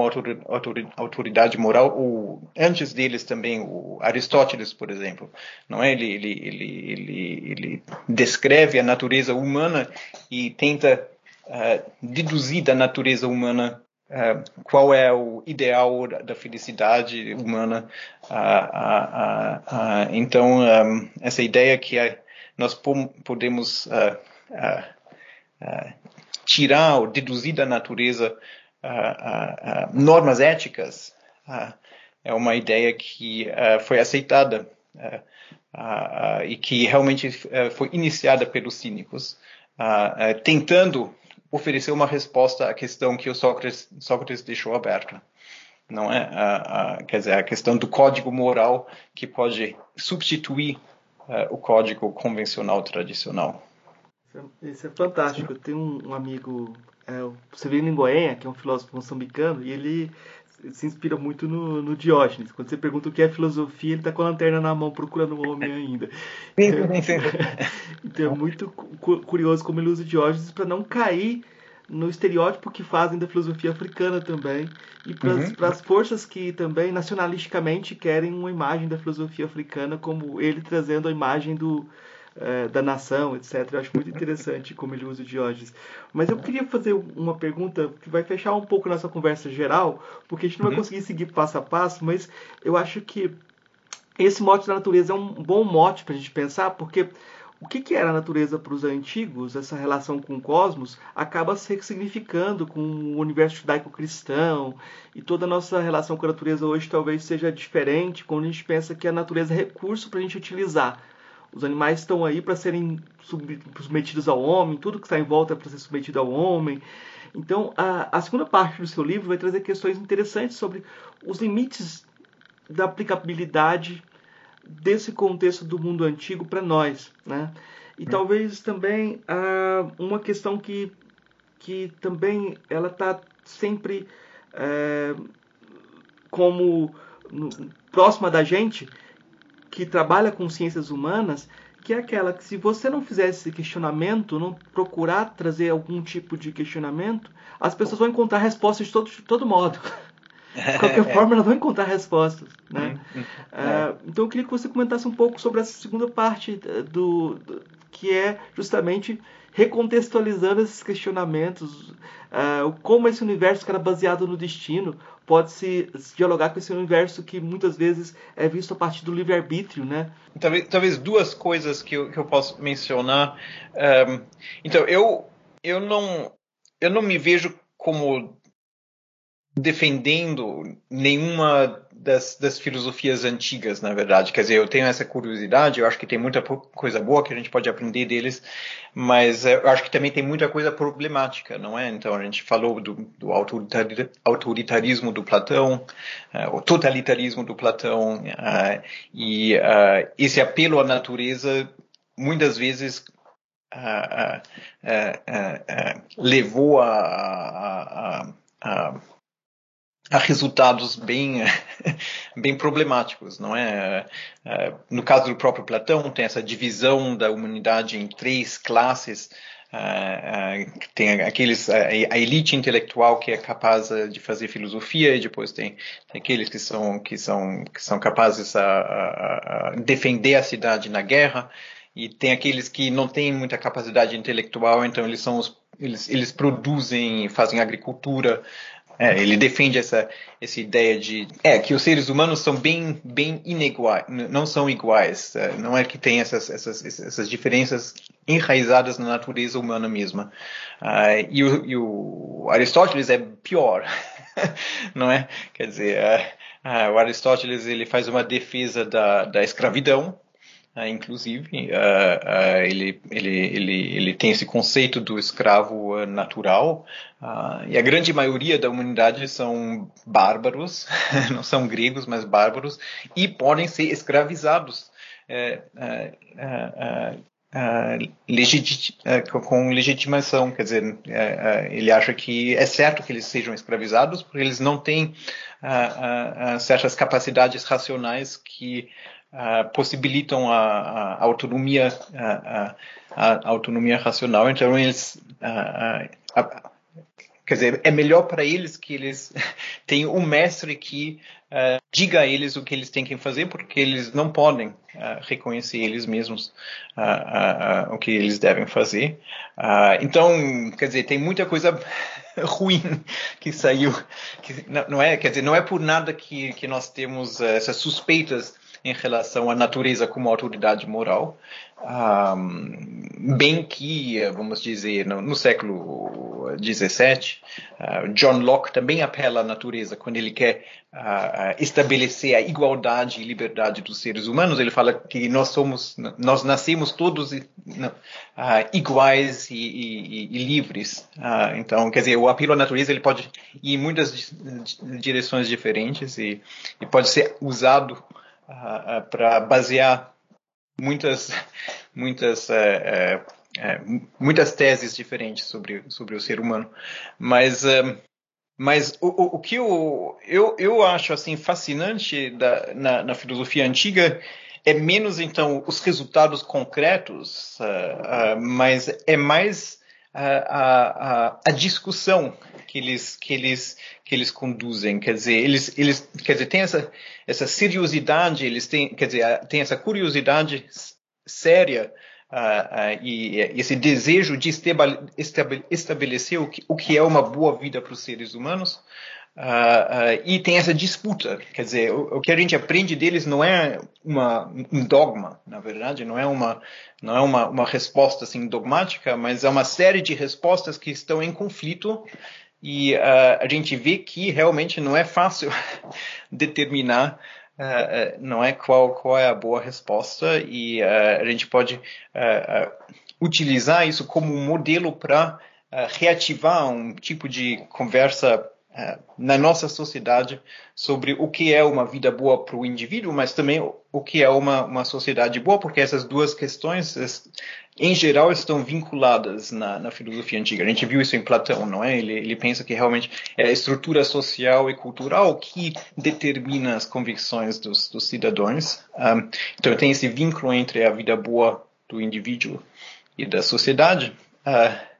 autoridade moral, ou antes deles também, o Aristóteles, por exemplo, não é? Ele, ele, ele, ele, ele descreve a natureza humana e tenta deduzir da natureza humana Uh, qual é o ideal da felicidade humana. Uh, uh, então, um, essa ideia que é, nós podemos tirar ou deduzir da natureza normas éticas é uma ideia que foi aceitada e que realmente foi iniciada pelos cínicos, tentando oferecer uma resposta à questão que o Sócrates, Sócrates deixou aberta não é? A, a, quer dizer, a questão do código moral que pode substituir uh, o código convencional tradicional. Isso é, é fantástico. Tenho um, um amigo, é, o Severino Goenha, que é um filósofo moçambicano, e ele se inspira muito no, no, Diógenes. Quando você pergunta o que é filosofia, ele está com a lanterna na mão procurando o homem ainda. (laughs) (laughs) então é muito curioso como ele usa o Diógenes para não cair no estereótipo que fazem da filosofia africana também e para uhum. as forças que também nacionalisticamente querem uma imagem da filosofia africana como ele trazendo a imagem do é, da nação, etc. Eu acho muito interessante como ele usa o Diógenes. Mas eu queria fazer uma pergunta que vai fechar um pouco nossa conversa geral, porque a gente não vai uhum. conseguir seguir passo a passo, mas eu acho que esse mote da natureza é um bom mote para a gente pensar, porque o que, que era a natureza para os antigos, essa relação com o cosmos, acaba se significando com o universo judaico-cristão e toda a nossa relação com a natureza hoje talvez seja diferente quando a gente pensa que a natureza é recurso para a gente utilizar. Os animais estão aí para serem submetidos ao homem, tudo que está em volta é para ser submetido ao homem. Então, a, a segunda parte do seu livro vai trazer questões interessantes sobre os limites da aplicabilidade desse contexto do mundo antigo para nós, né? E hum. talvez também ah, uma questão que, que também ela está sempre é, como no, próxima da gente, que trabalha com ciências humanas, que é aquela que se você não fizer esse questionamento, não procurar trazer algum tipo de questionamento, as pessoas vão encontrar respostas de todo, de todo modo. De qualquer (laughs) forma, elas vão encontrar respostas. Né? Uh, então, eu queria que você comentasse um pouco sobre essa segunda parte eh, do, do que é justamente recontextualizando esses questionamentos, uh, como esse universo que era baseado no destino pode se, dialogar com esse universo que muitas vezes é visto a partir do livre-arbítrio, né? Talvez, talvez duas coisas que eu, que eu posso mencionar. Um, então, eu, eu, não, eu não me vejo como defendendo nenhuma das, das, filosofias antigas, na verdade. Quer dizer, eu tenho essa curiosidade, eu acho que tem muita coisa boa que a gente pode aprender deles, mas eu acho que também tem muita coisa problemática, não é? Então, a gente falou do, do autoritarismo do Platão, uh, o totalitarismo do Platão, uh, e uh, esse apelo à natureza, muitas vezes, levou a, a, a, a a resultados bem, (laughs) bem problemáticos, não é? é? No caso do próprio Platão, tem essa divisão da humanidade em três classes. É, é, tem aqueles a elite intelectual que é capaz de fazer filosofia e depois tem, tem aqueles que são que são que são capazes a, a, a defender a cidade na guerra e tem aqueles que não têm muita capacidade intelectual então eles são os eles, eles produzem, fazem agricultura, é, ele defende essa, essa ideia de é, que os seres humanos são bem, bem iniguais, não são iguais. É, não é que tem essas, essas, essas diferenças enraizadas na natureza humana mesma. Uh, e, o, e, o, Aristóteles é pior, (laughs) não é? Quer dizer, uh, uh, o Aristóteles ele faz uma defesa da, da escravidão, Uh, inclusive, uh, uh, ele, ele, ele, ele tem esse conceito do escravo natural, e a grande maioria da humanidade são bárbaros, (laughs) não são gregos, mas bárbaros, e podem ser escravizados. É, é, é, com legitimação, quer dizer, ele acha que é certo que eles sejam escravizados porque eles não têm certas capacidades racionais que uh, possibilitam a, a autonomia, a, a, autonomia racional. Então eles, uh, quer dizer, é melhor para eles que eles (laughs) tenham um mestre que diga a eles o que eles têm que fazer, porque eles não podem reconhecer eles mesmos o que eles devem fazer. então, quer dizer, tem muita coisa (laughs) ruim que saiu, que não, não, é, quer dizer, não é por nada que, que nós temos essas suspeitas em relação à natureza como autoridade moral, um, bem que, vamos dizer, no, no século XVII, uh, John Locke também apela à natureza quando ele quer uh, estabelecer a igualdade e liberdade dos seres humanos. Ele fala que nós somos, nós nascemos todos uh, iguais e, e, e livres. então, quer dizer, o apelo à natureza ele pode ir em muitas direções diferentes e, e pode ser usado para basear muitas, (laughs) muitas, é, é, muitas teses diferentes sobre, sobre o ser humano. Mas, mas o, o, o, que eu, eu, eu acho assim fascinante da, na, na filosofia antiga é menos então os resultados concretos, mas é mais a, a, discussão que eles, que eles, que eles conduzem. Quer dizer, eles, eles, quer dizer, tem essa, essa seriosidade, eles têm, quer dizer, tem essa curiosidade séria uh, uh, e, e, esse desejo de estabelecer o que, o que é uma boa vida para os seres humanos. Uh, uh, e tem essa disputa, quer dizer, o, o, que a gente aprende deles não é uma, um dogma, na verdade, não é uma não é uma, uma resposta assim dogmática, mas é uma série de respostas que estão em conflito e uh, a gente vê que realmente não é fácil (laughs) determinar não é qual qual é a boa resposta e a gente pode utilizar isso como um modelo para reativar um tipo de conversa na nossa sociedade sobre o que é uma vida boa para o indivíduo, mas também o que é uma, uma sociedade boa, porque essas duas questões, em geral, estão vinculadas na, na filosofia antiga. A gente viu isso em Platão, não é? Ele, ele pensa que realmente é a estrutura social e cultural que determina as convicções dos, dos cidadãos. Um, então, tem esse vínculo entre a vida boa do indivíduo e da sociedade. Uh,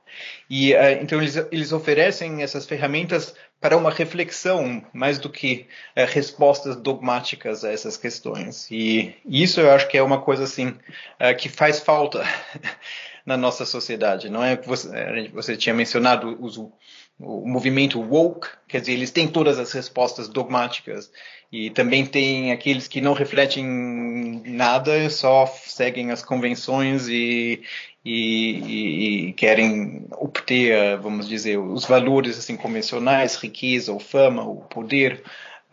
e uh, então eles, eles oferecem essas ferramentas para uma reflexão mais do que é, respostas dogmáticas a essas questões. E isso eu acho que é uma coisa assim é, que faz falta (laughs) na nossa sociedade. Não é você, você tinha mencionado o, o movimento woke, quer dizer, eles têm todas as respostas dogmáticas e também tem aqueles que não refletem nada, só seguem as convenções e, e, e, querem obter, vamos dizer, os valores assim convencionais, riqueza, ou fama, o poder,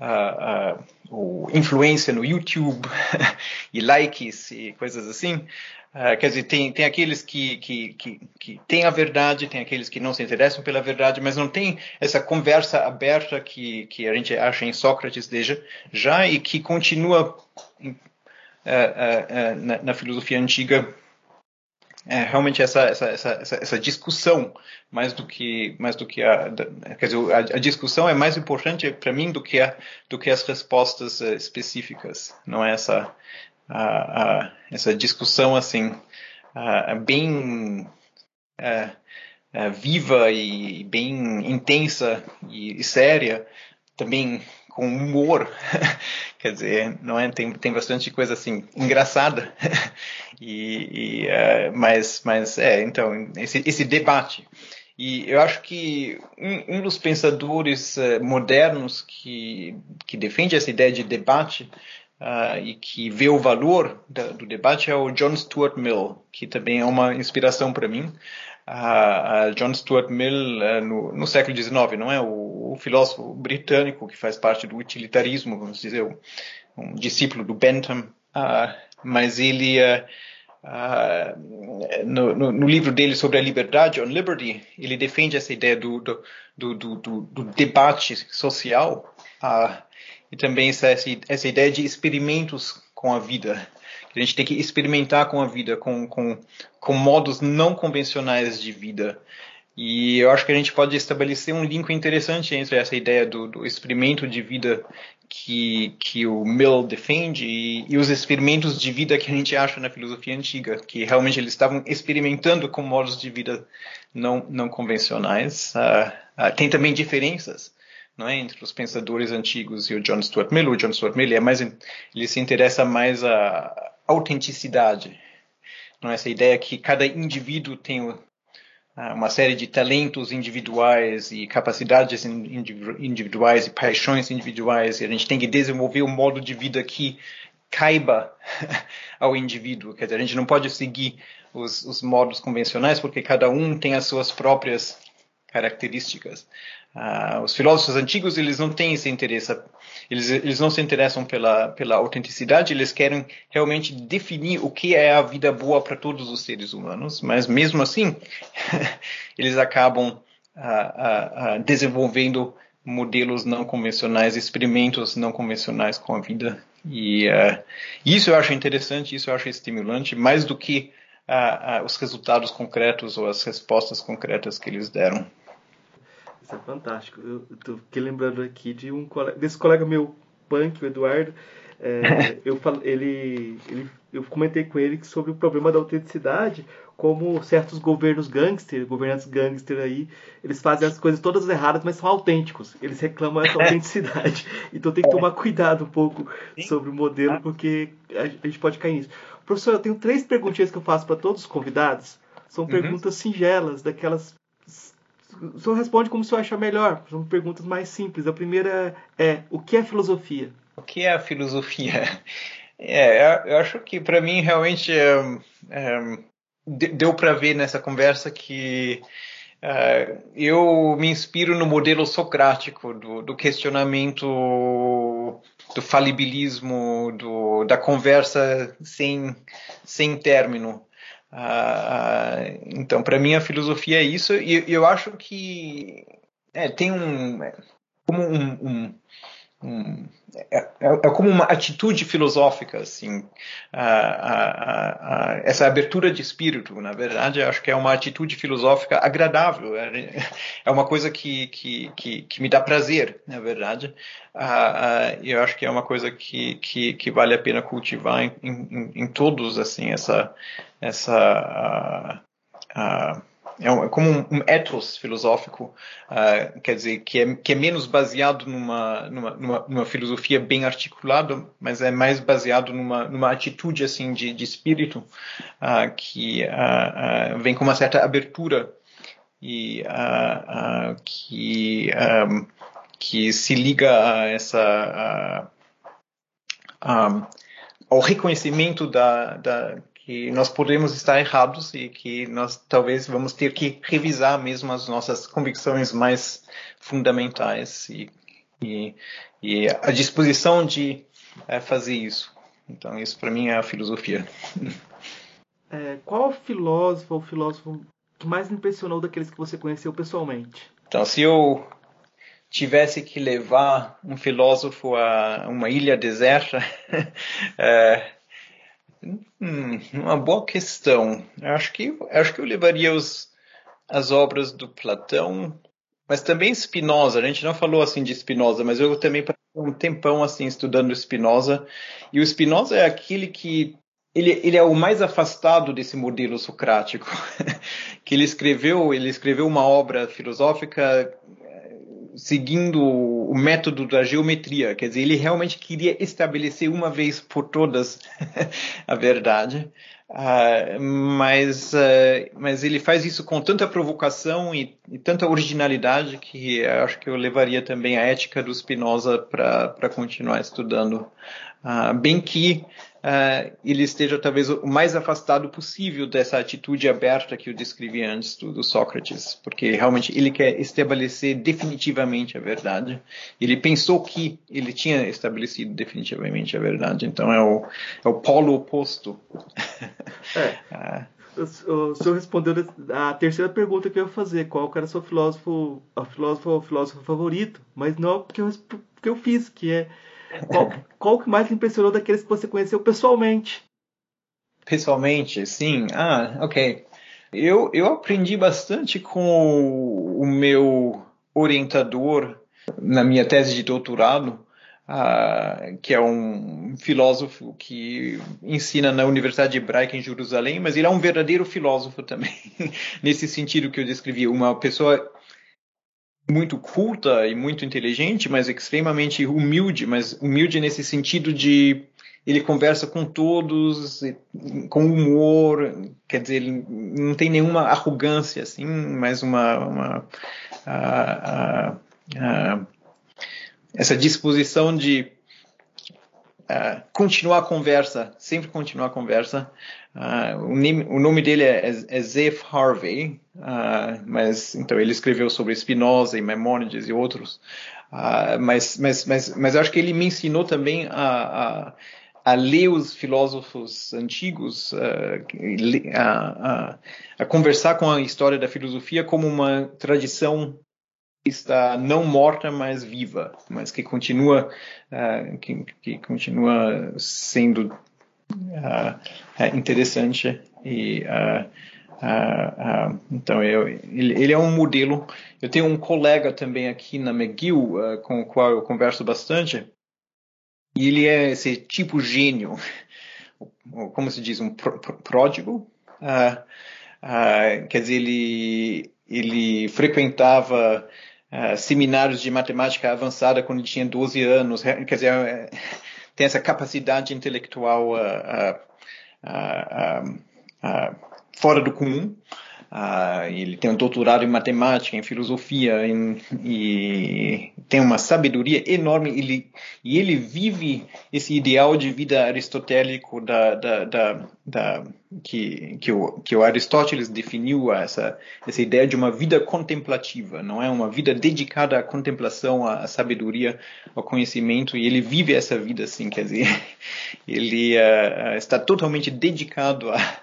uh, uh, ou influência no YouTube (laughs) e likes e coisas assim. Uh, quer dizer, tem, tem aqueles que, que, que, que têm a verdade, tem aqueles que não se interessam pela verdade, mas não tem essa conversa aberta que, que a gente acha em Sócrates desde já e que continua uh, uh, na, na filosofia antiga. É, realmente essa, essa, essa, essa, discussão mais do que mais do que a quer dizer a, a discussão é mais importante para mim do que a, do que as respostas específicas. Não é essa a, a, essa discussão assim bem viva e bem intensa e, e séria também com humor, (laughs) quer dizer, não é? Tem, tem bastante coisa assim engraçada, (laughs) e, e uh, mas, mas é, então esse, esse debate. E eu acho que um, um dos pensadores uh, modernos que que defende essa ideia de debate uh, e que vê o valor da, do debate é o John Stuart Mill, que também é uma inspiração para mim. A, a John Stuart Mill uh, no, no, século XIX, não é? O, o, filósofo britânico que faz parte do utilitarismo, vamos dizer, um, um discípulo do Bentham, uh, mas ele uh, no, no, no, livro dele sobre a liberdade, On Liberty, ele defende essa ideia do, do, do, do, debate social e também essa, essa ideia de experimentos com a vida a gente tem que experimentar com a vida, com, com, com modos não convencionais de vida. E eu acho que a gente pode estabelecer um link interessante entre essa ideia do, do experimento de vida que, que o Mill defende e, e, os experimentos de vida que a gente acha na filosofia antiga, que realmente eles estavam experimentando com modos de vida não, não convencionais. Uh, uh, tem também diferenças não é, entre os pensadores antigos e o John Stuart Mill. O John Stuart Mill é mais, ele se interessa mais a, autenticidade. Não é essa ideia que cada indivíduo tem ah, uma série de talentos individuais e capacidades individuais e paixões individuais e a gente tem que desenvolver um modo de vida que caiba (laughs) ao indivíduo. Quer dizer, a gente não pode seguir os, os modos convencionais porque cada um tem as suas próprias características. Uh, os filósofos antigos eles não têm esse interesse, eles, eles não se interessam pela, pela autenticidade, eles querem realmente definir o que é a vida boa para todos os seres humanos, mas mesmo assim (laughs) eles acabam uh, uh, desenvolvendo modelos não convencionais, experimentos não convencionais com a vida. E isso eu acho interessante, isso eu acho estimulante, mais do que os resultados concretos ou as respostas concretas que eles deram. Isso é fantástico. Eu, eu fiquei lembrando aqui de um colega, desse colega meu, punk, o Eduardo. É, (laughs) eu, ele, ele, eu comentei com ele sobre o problema da autenticidade, como certos governos gangster, governantes gangster aí, eles fazem as coisas todas erradas, mas são autênticos. Eles reclamam essa (laughs) autenticidade. Então tem que tomar cuidado um pouco sobre o modelo, porque a gente pode cair nisso. Professor, eu tenho três perguntinhas que eu faço para todos os convidados. São uhum. perguntas uhum. singelas, daquelas o senhor responde como o senhor acha melhor. São perguntas mais simples. A primeira é: o que é filosofia? O que é a filosofia? (laughs) É, eu acho que para mim realmente é, é, deu para ver nessa conversa que é, eu me inspiro no modelo socrático do, do questionamento do falibilismo, do, da conversa sem, sem término. Uh, então, para mim, a filosofia é isso, e eu acho que é, tem um. É, como um, um, um é, é, é, como uma atitude filosófica, assim, essa abertura de espírito, na verdade, acho que é uma atitude filosófica agradável, é, é uma coisa que, que, que, que me dá prazer, na verdade, e eu acho que é uma coisa que, que, que vale a pena cultivar em, em, em todos, assim, essa, essa é, um, é como um, um ethos filosófico, uh, quer dizer, que é, que é menos baseado numa, numa, numa, numa, filosofia bem articulada, mas é mais baseado numa, numa atitude assim de, de espírito uh, que uh, vem com uma certa abertura e que, um, que se liga a essa ao reconhecimento da, da que nós podemos estar errados e que nós talvez vamos ter que revisar mesmo as nossas convicções mais fundamentais e, e, e a disposição de é, fazer isso. Então, isso para mim é a filosofia. É, qual filósofo ou filósofo que mais impressionou daqueles que você conheceu pessoalmente? Então, se eu tivesse que levar um filósofo a uma ilha deserta, é, (laughs) Hum, uma boa questão. Eu acho que acho que eu levaria os, as obras do Platão, mas também Spinoza. A gente não falou assim de Spinoza, mas eu também passei um tempão assim estudando Spinoza. E o Spinoza é aquele que ele, ele é o mais afastado desse modelo socrático, (laughs) que ele escreveu ele escreveu uma obra filosófica seguindo o método da geometria, quer dizer, ele realmente queria estabelecer uma vez por todas (laughs) a verdade, uh, mas, uh, mas ele faz isso com tanta provocação e, e tanta originalidade que acho que eu levaria também a ética do Spinoza para continuar estudando. Uh, bem que uh, ele esteja talvez o mais afastado possível dessa atitude aberta que eu descrevi antes do, do, Sócrates, porque realmente ele quer estabelecer definitivamente a verdade. Ele pensou que ele tinha estabelecido definitivamente a verdade, então é o, é o polo oposto. É. (laughs) o senhor respondeu a terceira pergunta que eu ia fazer, qual era o seu filósofo, a filósofo ou filósofo favorito, mas não porque eu, porque eu fiz, que é qual, qual que mais impressionou daqueles que você conheceu pessoalmente? Pessoalmente, sim. Ah, ok. Eu, eu aprendi bastante com o meu orientador na minha tese de doutorado, uh, que é um filósofo que ensina na Universidade Hebraica em Jerusalém, mas ele é um verdadeiro filósofo também, (laughs) nesse sentido que eu descrevi, uma pessoa muito culta e muito inteligente, mas extremamente humilde, mas humilde nesse sentido de ele conversa com todos com humor, quer dizer, ele não tem nenhuma arrogância assim, mas uma, uma essa disposição de continuar a conversa, sempre continuar a conversa. Uh, o, nome, o, nome, dele é, é, é Harvey, uh, mas então ele escreveu sobre Spinoza e Maimonides e outros. mas, mas, mas, mas eu acho que ele me ensinou também a, a a ler os filósofos antigos, a, a, conversar com a história da filosofia como uma tradição está não morta, mas viva, mas que continua, uh, que, que, continua sendo uh, interessante e Uh, uh, então, eu, ele, ele, é um modelo. Eu tenho um colega também aqui na McGill, com o qual eu converso bastante, e ele é esse tipo gênio, (laughs) como se diz, um pródigo. quer dizer, ele, ele frequentava seminários de matemática avançada quando tinha 12 anos, quer dizer, é, tem essa capacidade intelectual uh, uh, fora do comum. Uh, ele tem um doutorado em matemática, em filosofia, em, e tem uma sabedoria enorme. Ele, e ele vive esse ideal de vida aristotélico da, da, da, da que, que, o, que o Aristóteles definiu essa, essa ideia de uma vida contemplativa, não é uma vida dedicada à contemplação, à, à sabedoria, ao conhecimento. E ele vive essa vida assim, quer dizer, (laughs) ele uh, está totalmente dedicado a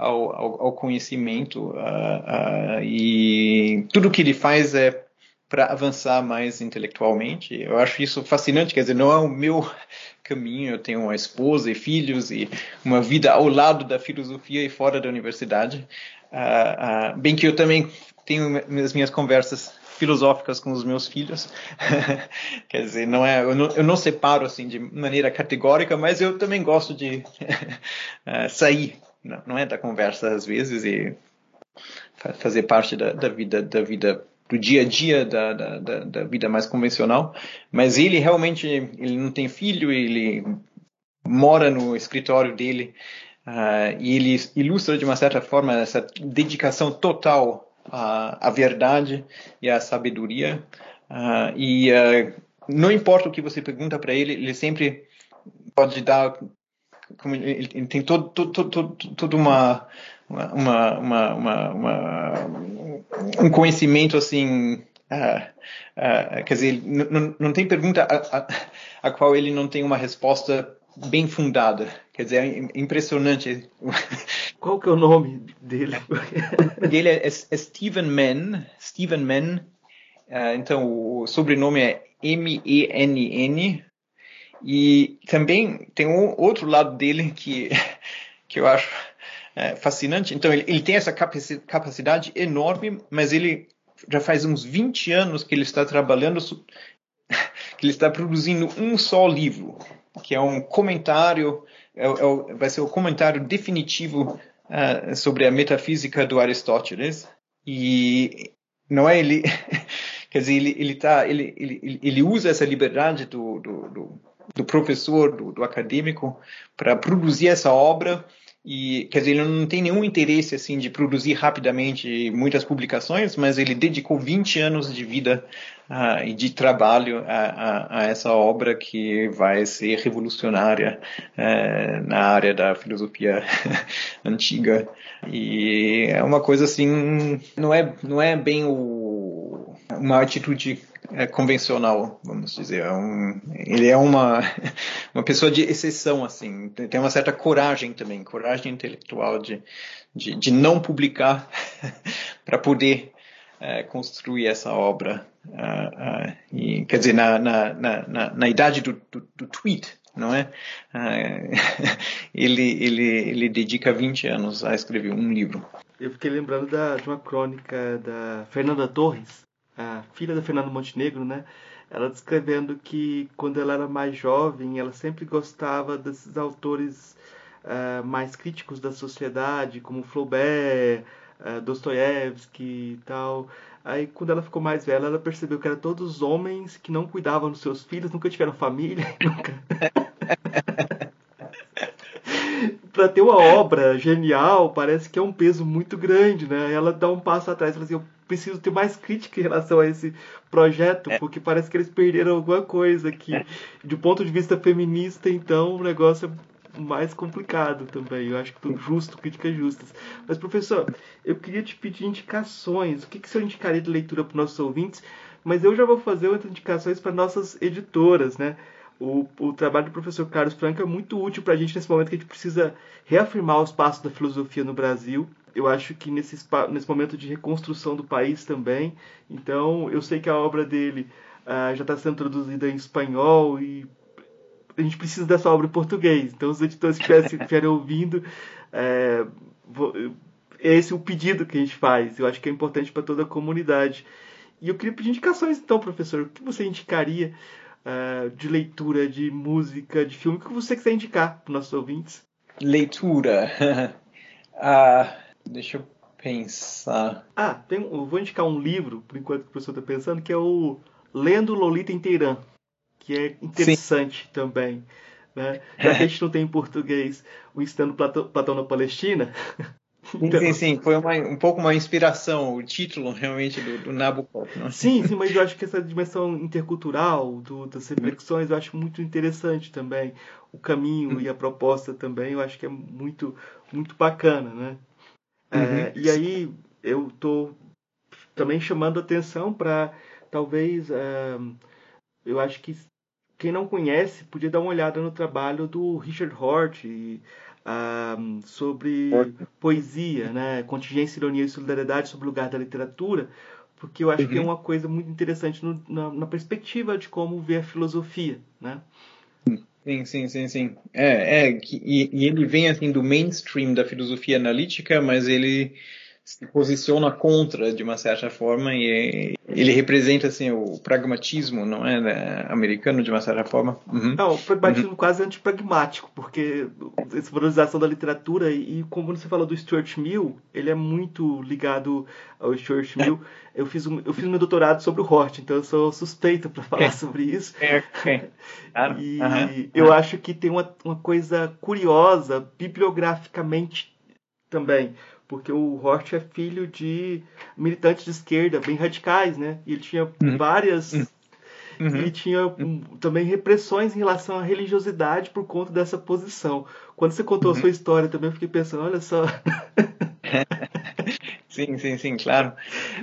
ao, ao, ao conhecimento uh, uh, e tudo que ele faz é para avançar mais intelectualmente. Eu acho isso fascinante, quer dizer, não é o meu (laughs) caminho, eu tenho uma esposa e filhos e uma vida ao lado da filosofia e fora da universidade. Uh, bem que eu também tenho as minhas conversas filosóficas com os meus filhos. (laughs) Quer dizer, não é, eu não, eu não, separo assim de maneira categórica, mas eu também gosto de (laughs) sair não, não é da conversa às vezes e fazer parte da, da vida da vida do dia a dia da, da, da, vida mais convencional, mas ele realmente ele não tem filho, ele mora no escritório dele uh, e ele ilustra de uma certa forma essa dedicação total à, à verdade e à sabedoria. Uh, e uh, não importa o que você pergunta para ele, ele sempre pode dar como ele, ele tem todo, todo, todo, todo uma, uma, uma, uma, um conhecimento assim Uh, uh, quer dizer, não, não tem pergunta a, a, a, qual ele não tem uma resposta bem fundada. Quer dizer, é impressionante. (laughs) Qual que é o nome dele? dele é, é, é Stephen Mann. Stephen Mann. Uh, então, o sobrenome é M-E-N-N. E também tem um outro lado dele que, (laughs) que eu acho é, fascinante. Então, ele, ele tem essa capacidade enorme, mas ele já faz uns 20 anos que ele está trabalhando, (laughs) que ele está produzindo um só livro, que é um comentário, é, é, vai ser o comentário definitivo uh, sobre a metafísica do Aristóteles. E não é ele, (laughs) quer dizer, ele, ele, tá, ele, ele, ele usa essa liberdade do, do, do do professor, do, do acadêmico, para produzir essa obra. E quer dizer ele não tem nenhum interesse assim de produzir rapidamente muitas publicações mas ele dedicou 20 anos de vida uh, e de trabalho a, a, a, essa obra que vai ser revolucionária uh, na área da filosofia (laughs) antiga. E é uma coisa assim não é não é bem o, uma atitude é, convencional, vamos dizer. É um, ele é uma, (laughs) uma pessoa de exceção, assim. Tem uma certa coragem também, coragem intelectual de, de, de não publicar (laughs) para poder é, construir essa obra. Uh, uh, e, quer dizer, na, na, na, na idade do, do, do, tweet, não é? Uh, (laughs) ele, ele, ele dedica 20 anos a escrever um livro. Eu fiquei lembrando da, de uma crônica da Fernanda Torres, a filha da Fernanda Montenegro, né? Ela descrevendo que quando ela era mais jovem, ela sempre gostava desses autores uh, mais críticos da sociedade, como Flaubert, uh, Dostoiévski e tal. Aí, quando ela ficou mais velha, ela percebeu que eram todos homens que não cuidavam dos seus filhos, nunca tiveram família, (laughs) nunca. para ter uma obra genial, parece que é um peso muito grande, né? Ela dá um passo atrás e fala assim: preciso ter mais crítica em relação a esse projeto, é. porque parece que eles perderam alguma coisa aqui. É. De ponto de vista feminista, então, o negócio é mais complicado também. Eu acho que tudo justo, críticas justas. Mas, professor, eu queria te pedir indicações. O que, que você indicaria de leitura para os nossos ouvintes? Mas eu já vou fazer outras indicações para nossas editoras, né? O, o, trabalho do professor Carlos Franco é muito útil para a gente nesse momento que a gente precisa reafirmar os passos da filosofia no Brasil. Eu acho que nesse, nesse momento de reconstrução do país também. Então, eu sei que a obra dele uh, já está sendo traduzida em espanhol e a gente precisa dessa obra em português. Então, os editores que estiverem (laughs) ouvindo, é, vou, é esse o pedido que a gente faz. Eu acho que é importante para toda a comunidade. E eu queria pedir indicações, então, professor. O que você indicaria uh, de leitura, de música, de filme, o que você quiser indicar para os nossos ouvintes? Leitura. (laughs) ah, deixa eu pensar. Ah, tem, eu vou indicar um livro, por enquanto que o professor está pensando, que é o Lendo Lolita Inteirã, que é interessante Sim. também. Né? Já que a gente não tem em português o Estando Platão, Platão na Palestina, (laughs) Então... Sim, sim, foi uma, um pouco uma inspiração, o título realmente do, do Nabokov. Sim, sim, mas eu acho que essa dimensão intercultural do, das reflexões eu acho muito interessante também. O caminho e a proposta também eu acho que é muito, muito bacana, né? É, uhum. É, e aí eu estou também chamando atenção para talvez é, eu acho que quem não conhece podia dar uma olhada no trabalho do Richard Hort e sobre poesia, né? contingência, ironia e solidariedade sobre o lugar da literatura, porque eu acho uhum. que é uma coisa muito interessante no, na, na, perspectiva de como ver a filosofia, né? Sim, sim, sim, sim. É, é e, e ele vem assim do mainstream da filosofia analítica, mas ele se posiciona contra de uma certa forma e ele representa assim o pragmatismo não é né, americano de uma certa forma uhum. não o pragmatismo uhum. quase antipragmático porque essa valorização da literatura e como você falou do Stuart Mill ele é muito ligado ao Stuart Mill eu fiz um, eu fiz meu doutorado sobre o Hort então eu sou suspeito para falar é. sobre isso é, é. Claro. e uhum. eu acho que tem uma, uma coisa curiosa bibliograficamente também porque o Hort é filho de militantes de esquerda bem radicais, né? E ele tinha uhum. várias uhum. uhum. e tinha um, também repressões em relação à religiosidade por conta dessa posição. Quando você contou uhum. a sua história também, eu fiquei pensando, olha só. (laughs) sim, sim, sim, claro.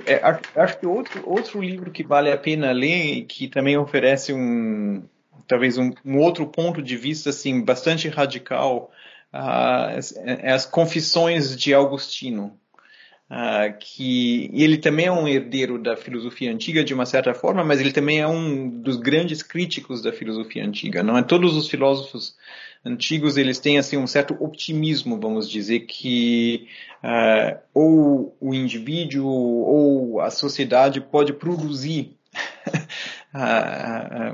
É, acho que outro, outro livro que vale a pena ler e que também oferece um talvez um, um outro ponto de vista assim bastante radical as, as Confissões de Augustino, uh, que ele também é um herdeiro da filosofia antiga de uma certa forma, mas ele também é um dos grandes críticos da filosofia antiga. Não é todos os filósofos antigos eles têm assim um certo optimismo, vamos dizer que uh, ou o indivíduo ou a sociedade pode produzir (laughs)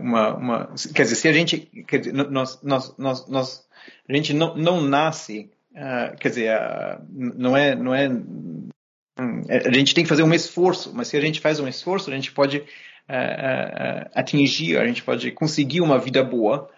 uma, uma, quer dizer, se a gente, dizer, nós, nós, nós, nós a gente não, não nasce, uh, quer dizer, uh, não é, não é, hum, a gente tem que fazer um esforço, mas se a gente faz um esforço, a gente pode uh, atingir, a gente pode conseguir uma vida boa,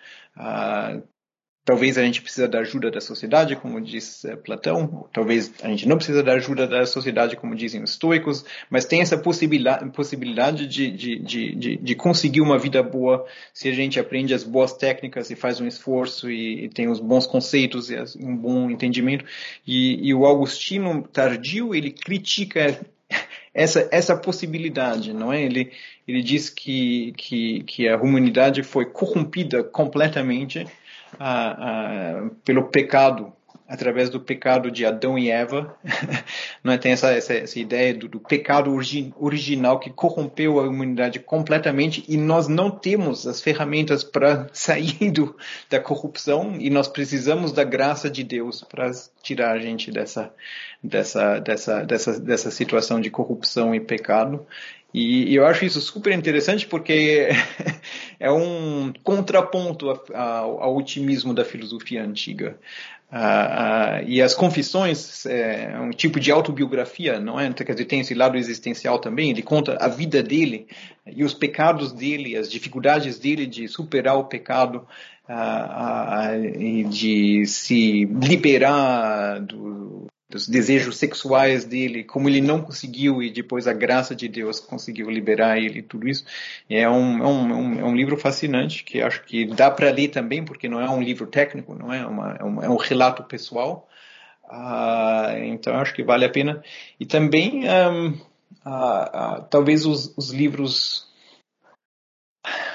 Talvez a gente precisa da ajuda da sociedade, como diz eh, Platão. Talvez a gente não precisa da ajuda da sociedade, como dizem os estoicos. Mas tem essa possibilidade, de, de, de, de, conseguir uma vida boa se a gente aprende as boas técnicas e faz um esforço e, e tem os bons conceitos e um bom entendimento. E, e o Augustino Tardio, ele critica essa, essa possibilidade, não é? Ele, ele diz que, que, que a humanidade foi corrompida completamente pelo pecado, através do pecado de Adão e Eva. (laughs) Não é? Tem essa, essa, essa ideia do, do pecado origi original que corrompeu a humanidade completamente e nós não temos as ferramentas para (laughs) sair do, da corrupção e nós precisamos da graça de Deus para tirar a gente dessa, dessa, dessa, dessa, dessa situação de corrupção e pecado. E, eu acho isso super interessante porque (laughs) é um contraponto ao, otimismo da filosofia antiga. Uh, uh, e as confissões é um tipo de autobiografia, não é? Quer dizer, tem esse lado existencial também. Ele conta a vida dele e os pecados dele, as dificuldades dele de superar o pecado uh, e de se liberar do, dos desejos sexuais dele, como ele não conseguiu e depois a graça de Deus conseguiu liberar ele, tudo isso. É um, é um, é um livro fascinante que acho que dá para ler também, porque não é um livro técnico, não é, uma, é, um, é um relato pessoal. Uh, então acho que vale a pena. E também, um, uh, uh, talvez os, os livros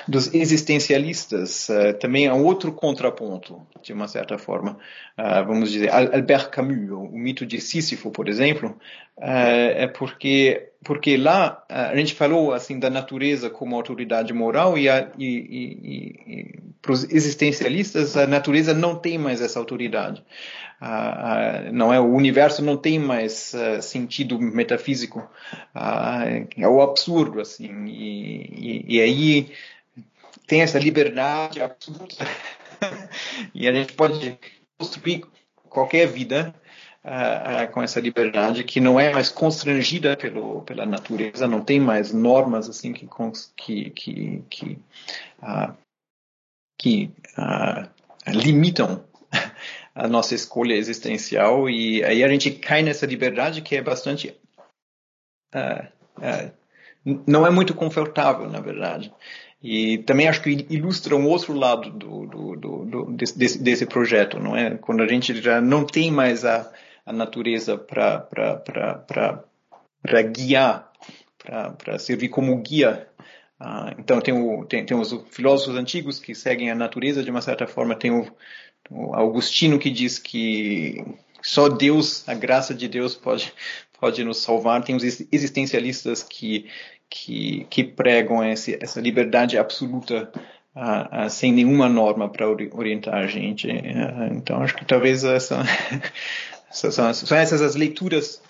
dos existencialistas uh, também é um outro contraponto, de uma certa forma. Uh, vamos dizer, Albert Camus, o mito de Sísifo, por exemplo, uh, é porque porque lá a gente falou assim da natureza como autoridade moral e, a, e, e, e para os existencialistas a natureza não tem mais essa autoridade. não é o universo não tem mais sentido metafísico. é o absurdo assim e, aí tem essa liberdade absoluta. (laughs) E a gente pode construir qualquer vida uh, uh, com essa liberdade que não é mais constrangida pelo, pela natureza, não tem mais normas assim que que que, que, uh, que limitam (laughs) a nossa escolha existencial. E aí a gente cai nessa liberdade que é bastante não é muito confortável na verdade e também acho que ilustra um outro lado do, do, do, do desse, desse, projeto, não é? Quando a gente já não tem mais a, a natureza para guiar, para servir como guia. Ah, então tem, o, tem, tem os filósofos antigos que seguem a natureza de uma certa forma. Tem o, o Augustino que diz que só Deus, a graça de Deus pode, pode nos salvar. Tem os existencialistas que, que, que pregam esse, essa liberdade absoluta uh, uh, sem nenhuma norma para orientar a gente. Uh, então, acho que talvez essa, (laughs) são, são essas as leituras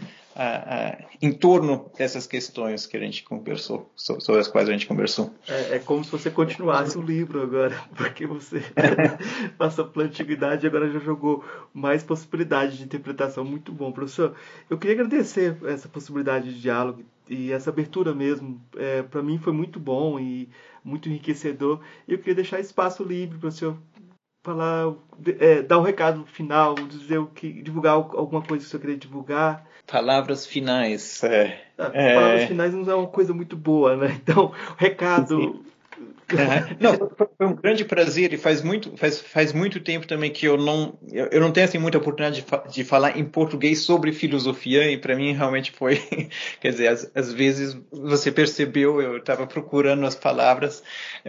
em torno dessas questões que a gente conversou, sobre as quais a gente conversou. É, é como se você continuasse o livro agora, (laughs) porque você (laughs) passou pela antiguidade e agora já jogou mais possibilidades de interpretação. Muito bom, professor. Eu queria agradecer essa possibilidade de diálogo e essa abertura mesmo, é, para mim foi muito bom e muito enriquecedor. E eu queria deixar espaço livre para o senhor falar, é, dar o um recado final, dizer o que, divulgar alguma coisa que o senhor queria divulgar. Palavras finais. É, ah, Palavras é... finais não é uma coisa muito boa, né? (laughs) Então, o não, foi um grande prazer e faz muito, faz, faz muito tempo também que eu não, eu, eu não tenho assim muita oportunidade de, de falar em português sobre filosofia e para mim realmente foi, (laughs) quer dizer, às, às vezes você percebeu, eu estava procurando as palavras,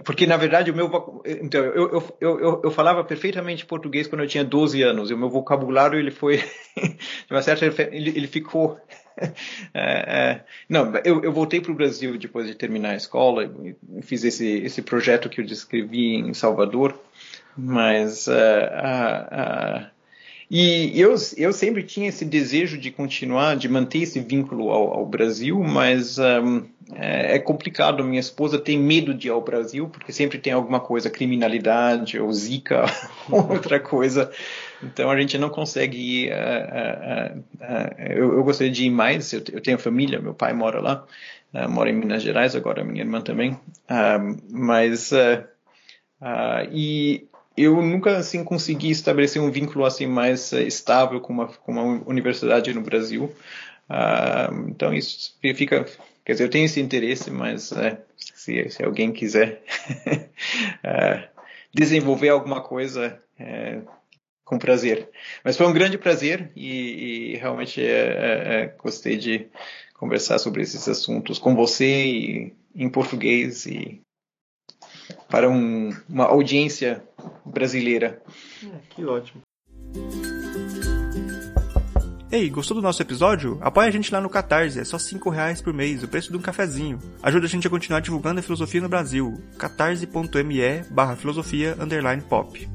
porque na verdade o meu, então eu, eu, eu, eu, eu falava perfeitamente português quando eu tinha 12 anos e o meu vocabulário ele foi, (laughs) de uma certa, ele, ele ficou (laughs) é, é, não, eu, eu voltei para o Brasil depois de terminar a escola, fiz esse, esse projeto que eu descrevi em Salvador, mas uh, uh, uh, e eu, eu sempre tinha esse desejo de continuar, de manter esse vínculo ao, ao Brasil, mas um, é, é, complicado. Minha esposa tem medo de ir ao Brasil, porque sempre tem alguma coisa, criminalidade ou zika, (laughs) outra coisa. Então a gente não consegue ir. Uh, uh, uh, eu, eu, gostaria de ir mais. Eu, eu, tenho família, meu pai mora lá, mora em Minas Gerais, agora minha irmã também. mas. e eu nunca assim consegui estabelecer um vínculo assim mais estável com uma, com uma universidade no Brasil. então isso fica. Quer dizer, eu tenho esse interesse, mas se, se alguém quiser (laughs) desenvolver alguma coisa com prazer. Mas foi um grande prazer e, e realmente é, é, é, gostei de conversar sobre esses assuntos com você e, em português e para um, uma audiência brasileira. É, que ótimo. Ei, gostou do nosso episódio? Apoie a gente lá no Catarse, é só 5 reais por mês, o preço de um cafezinho. Ajuda a gente a continuar divulgando a filosofia no Brasil. catarse.me barra filosofia underline pop.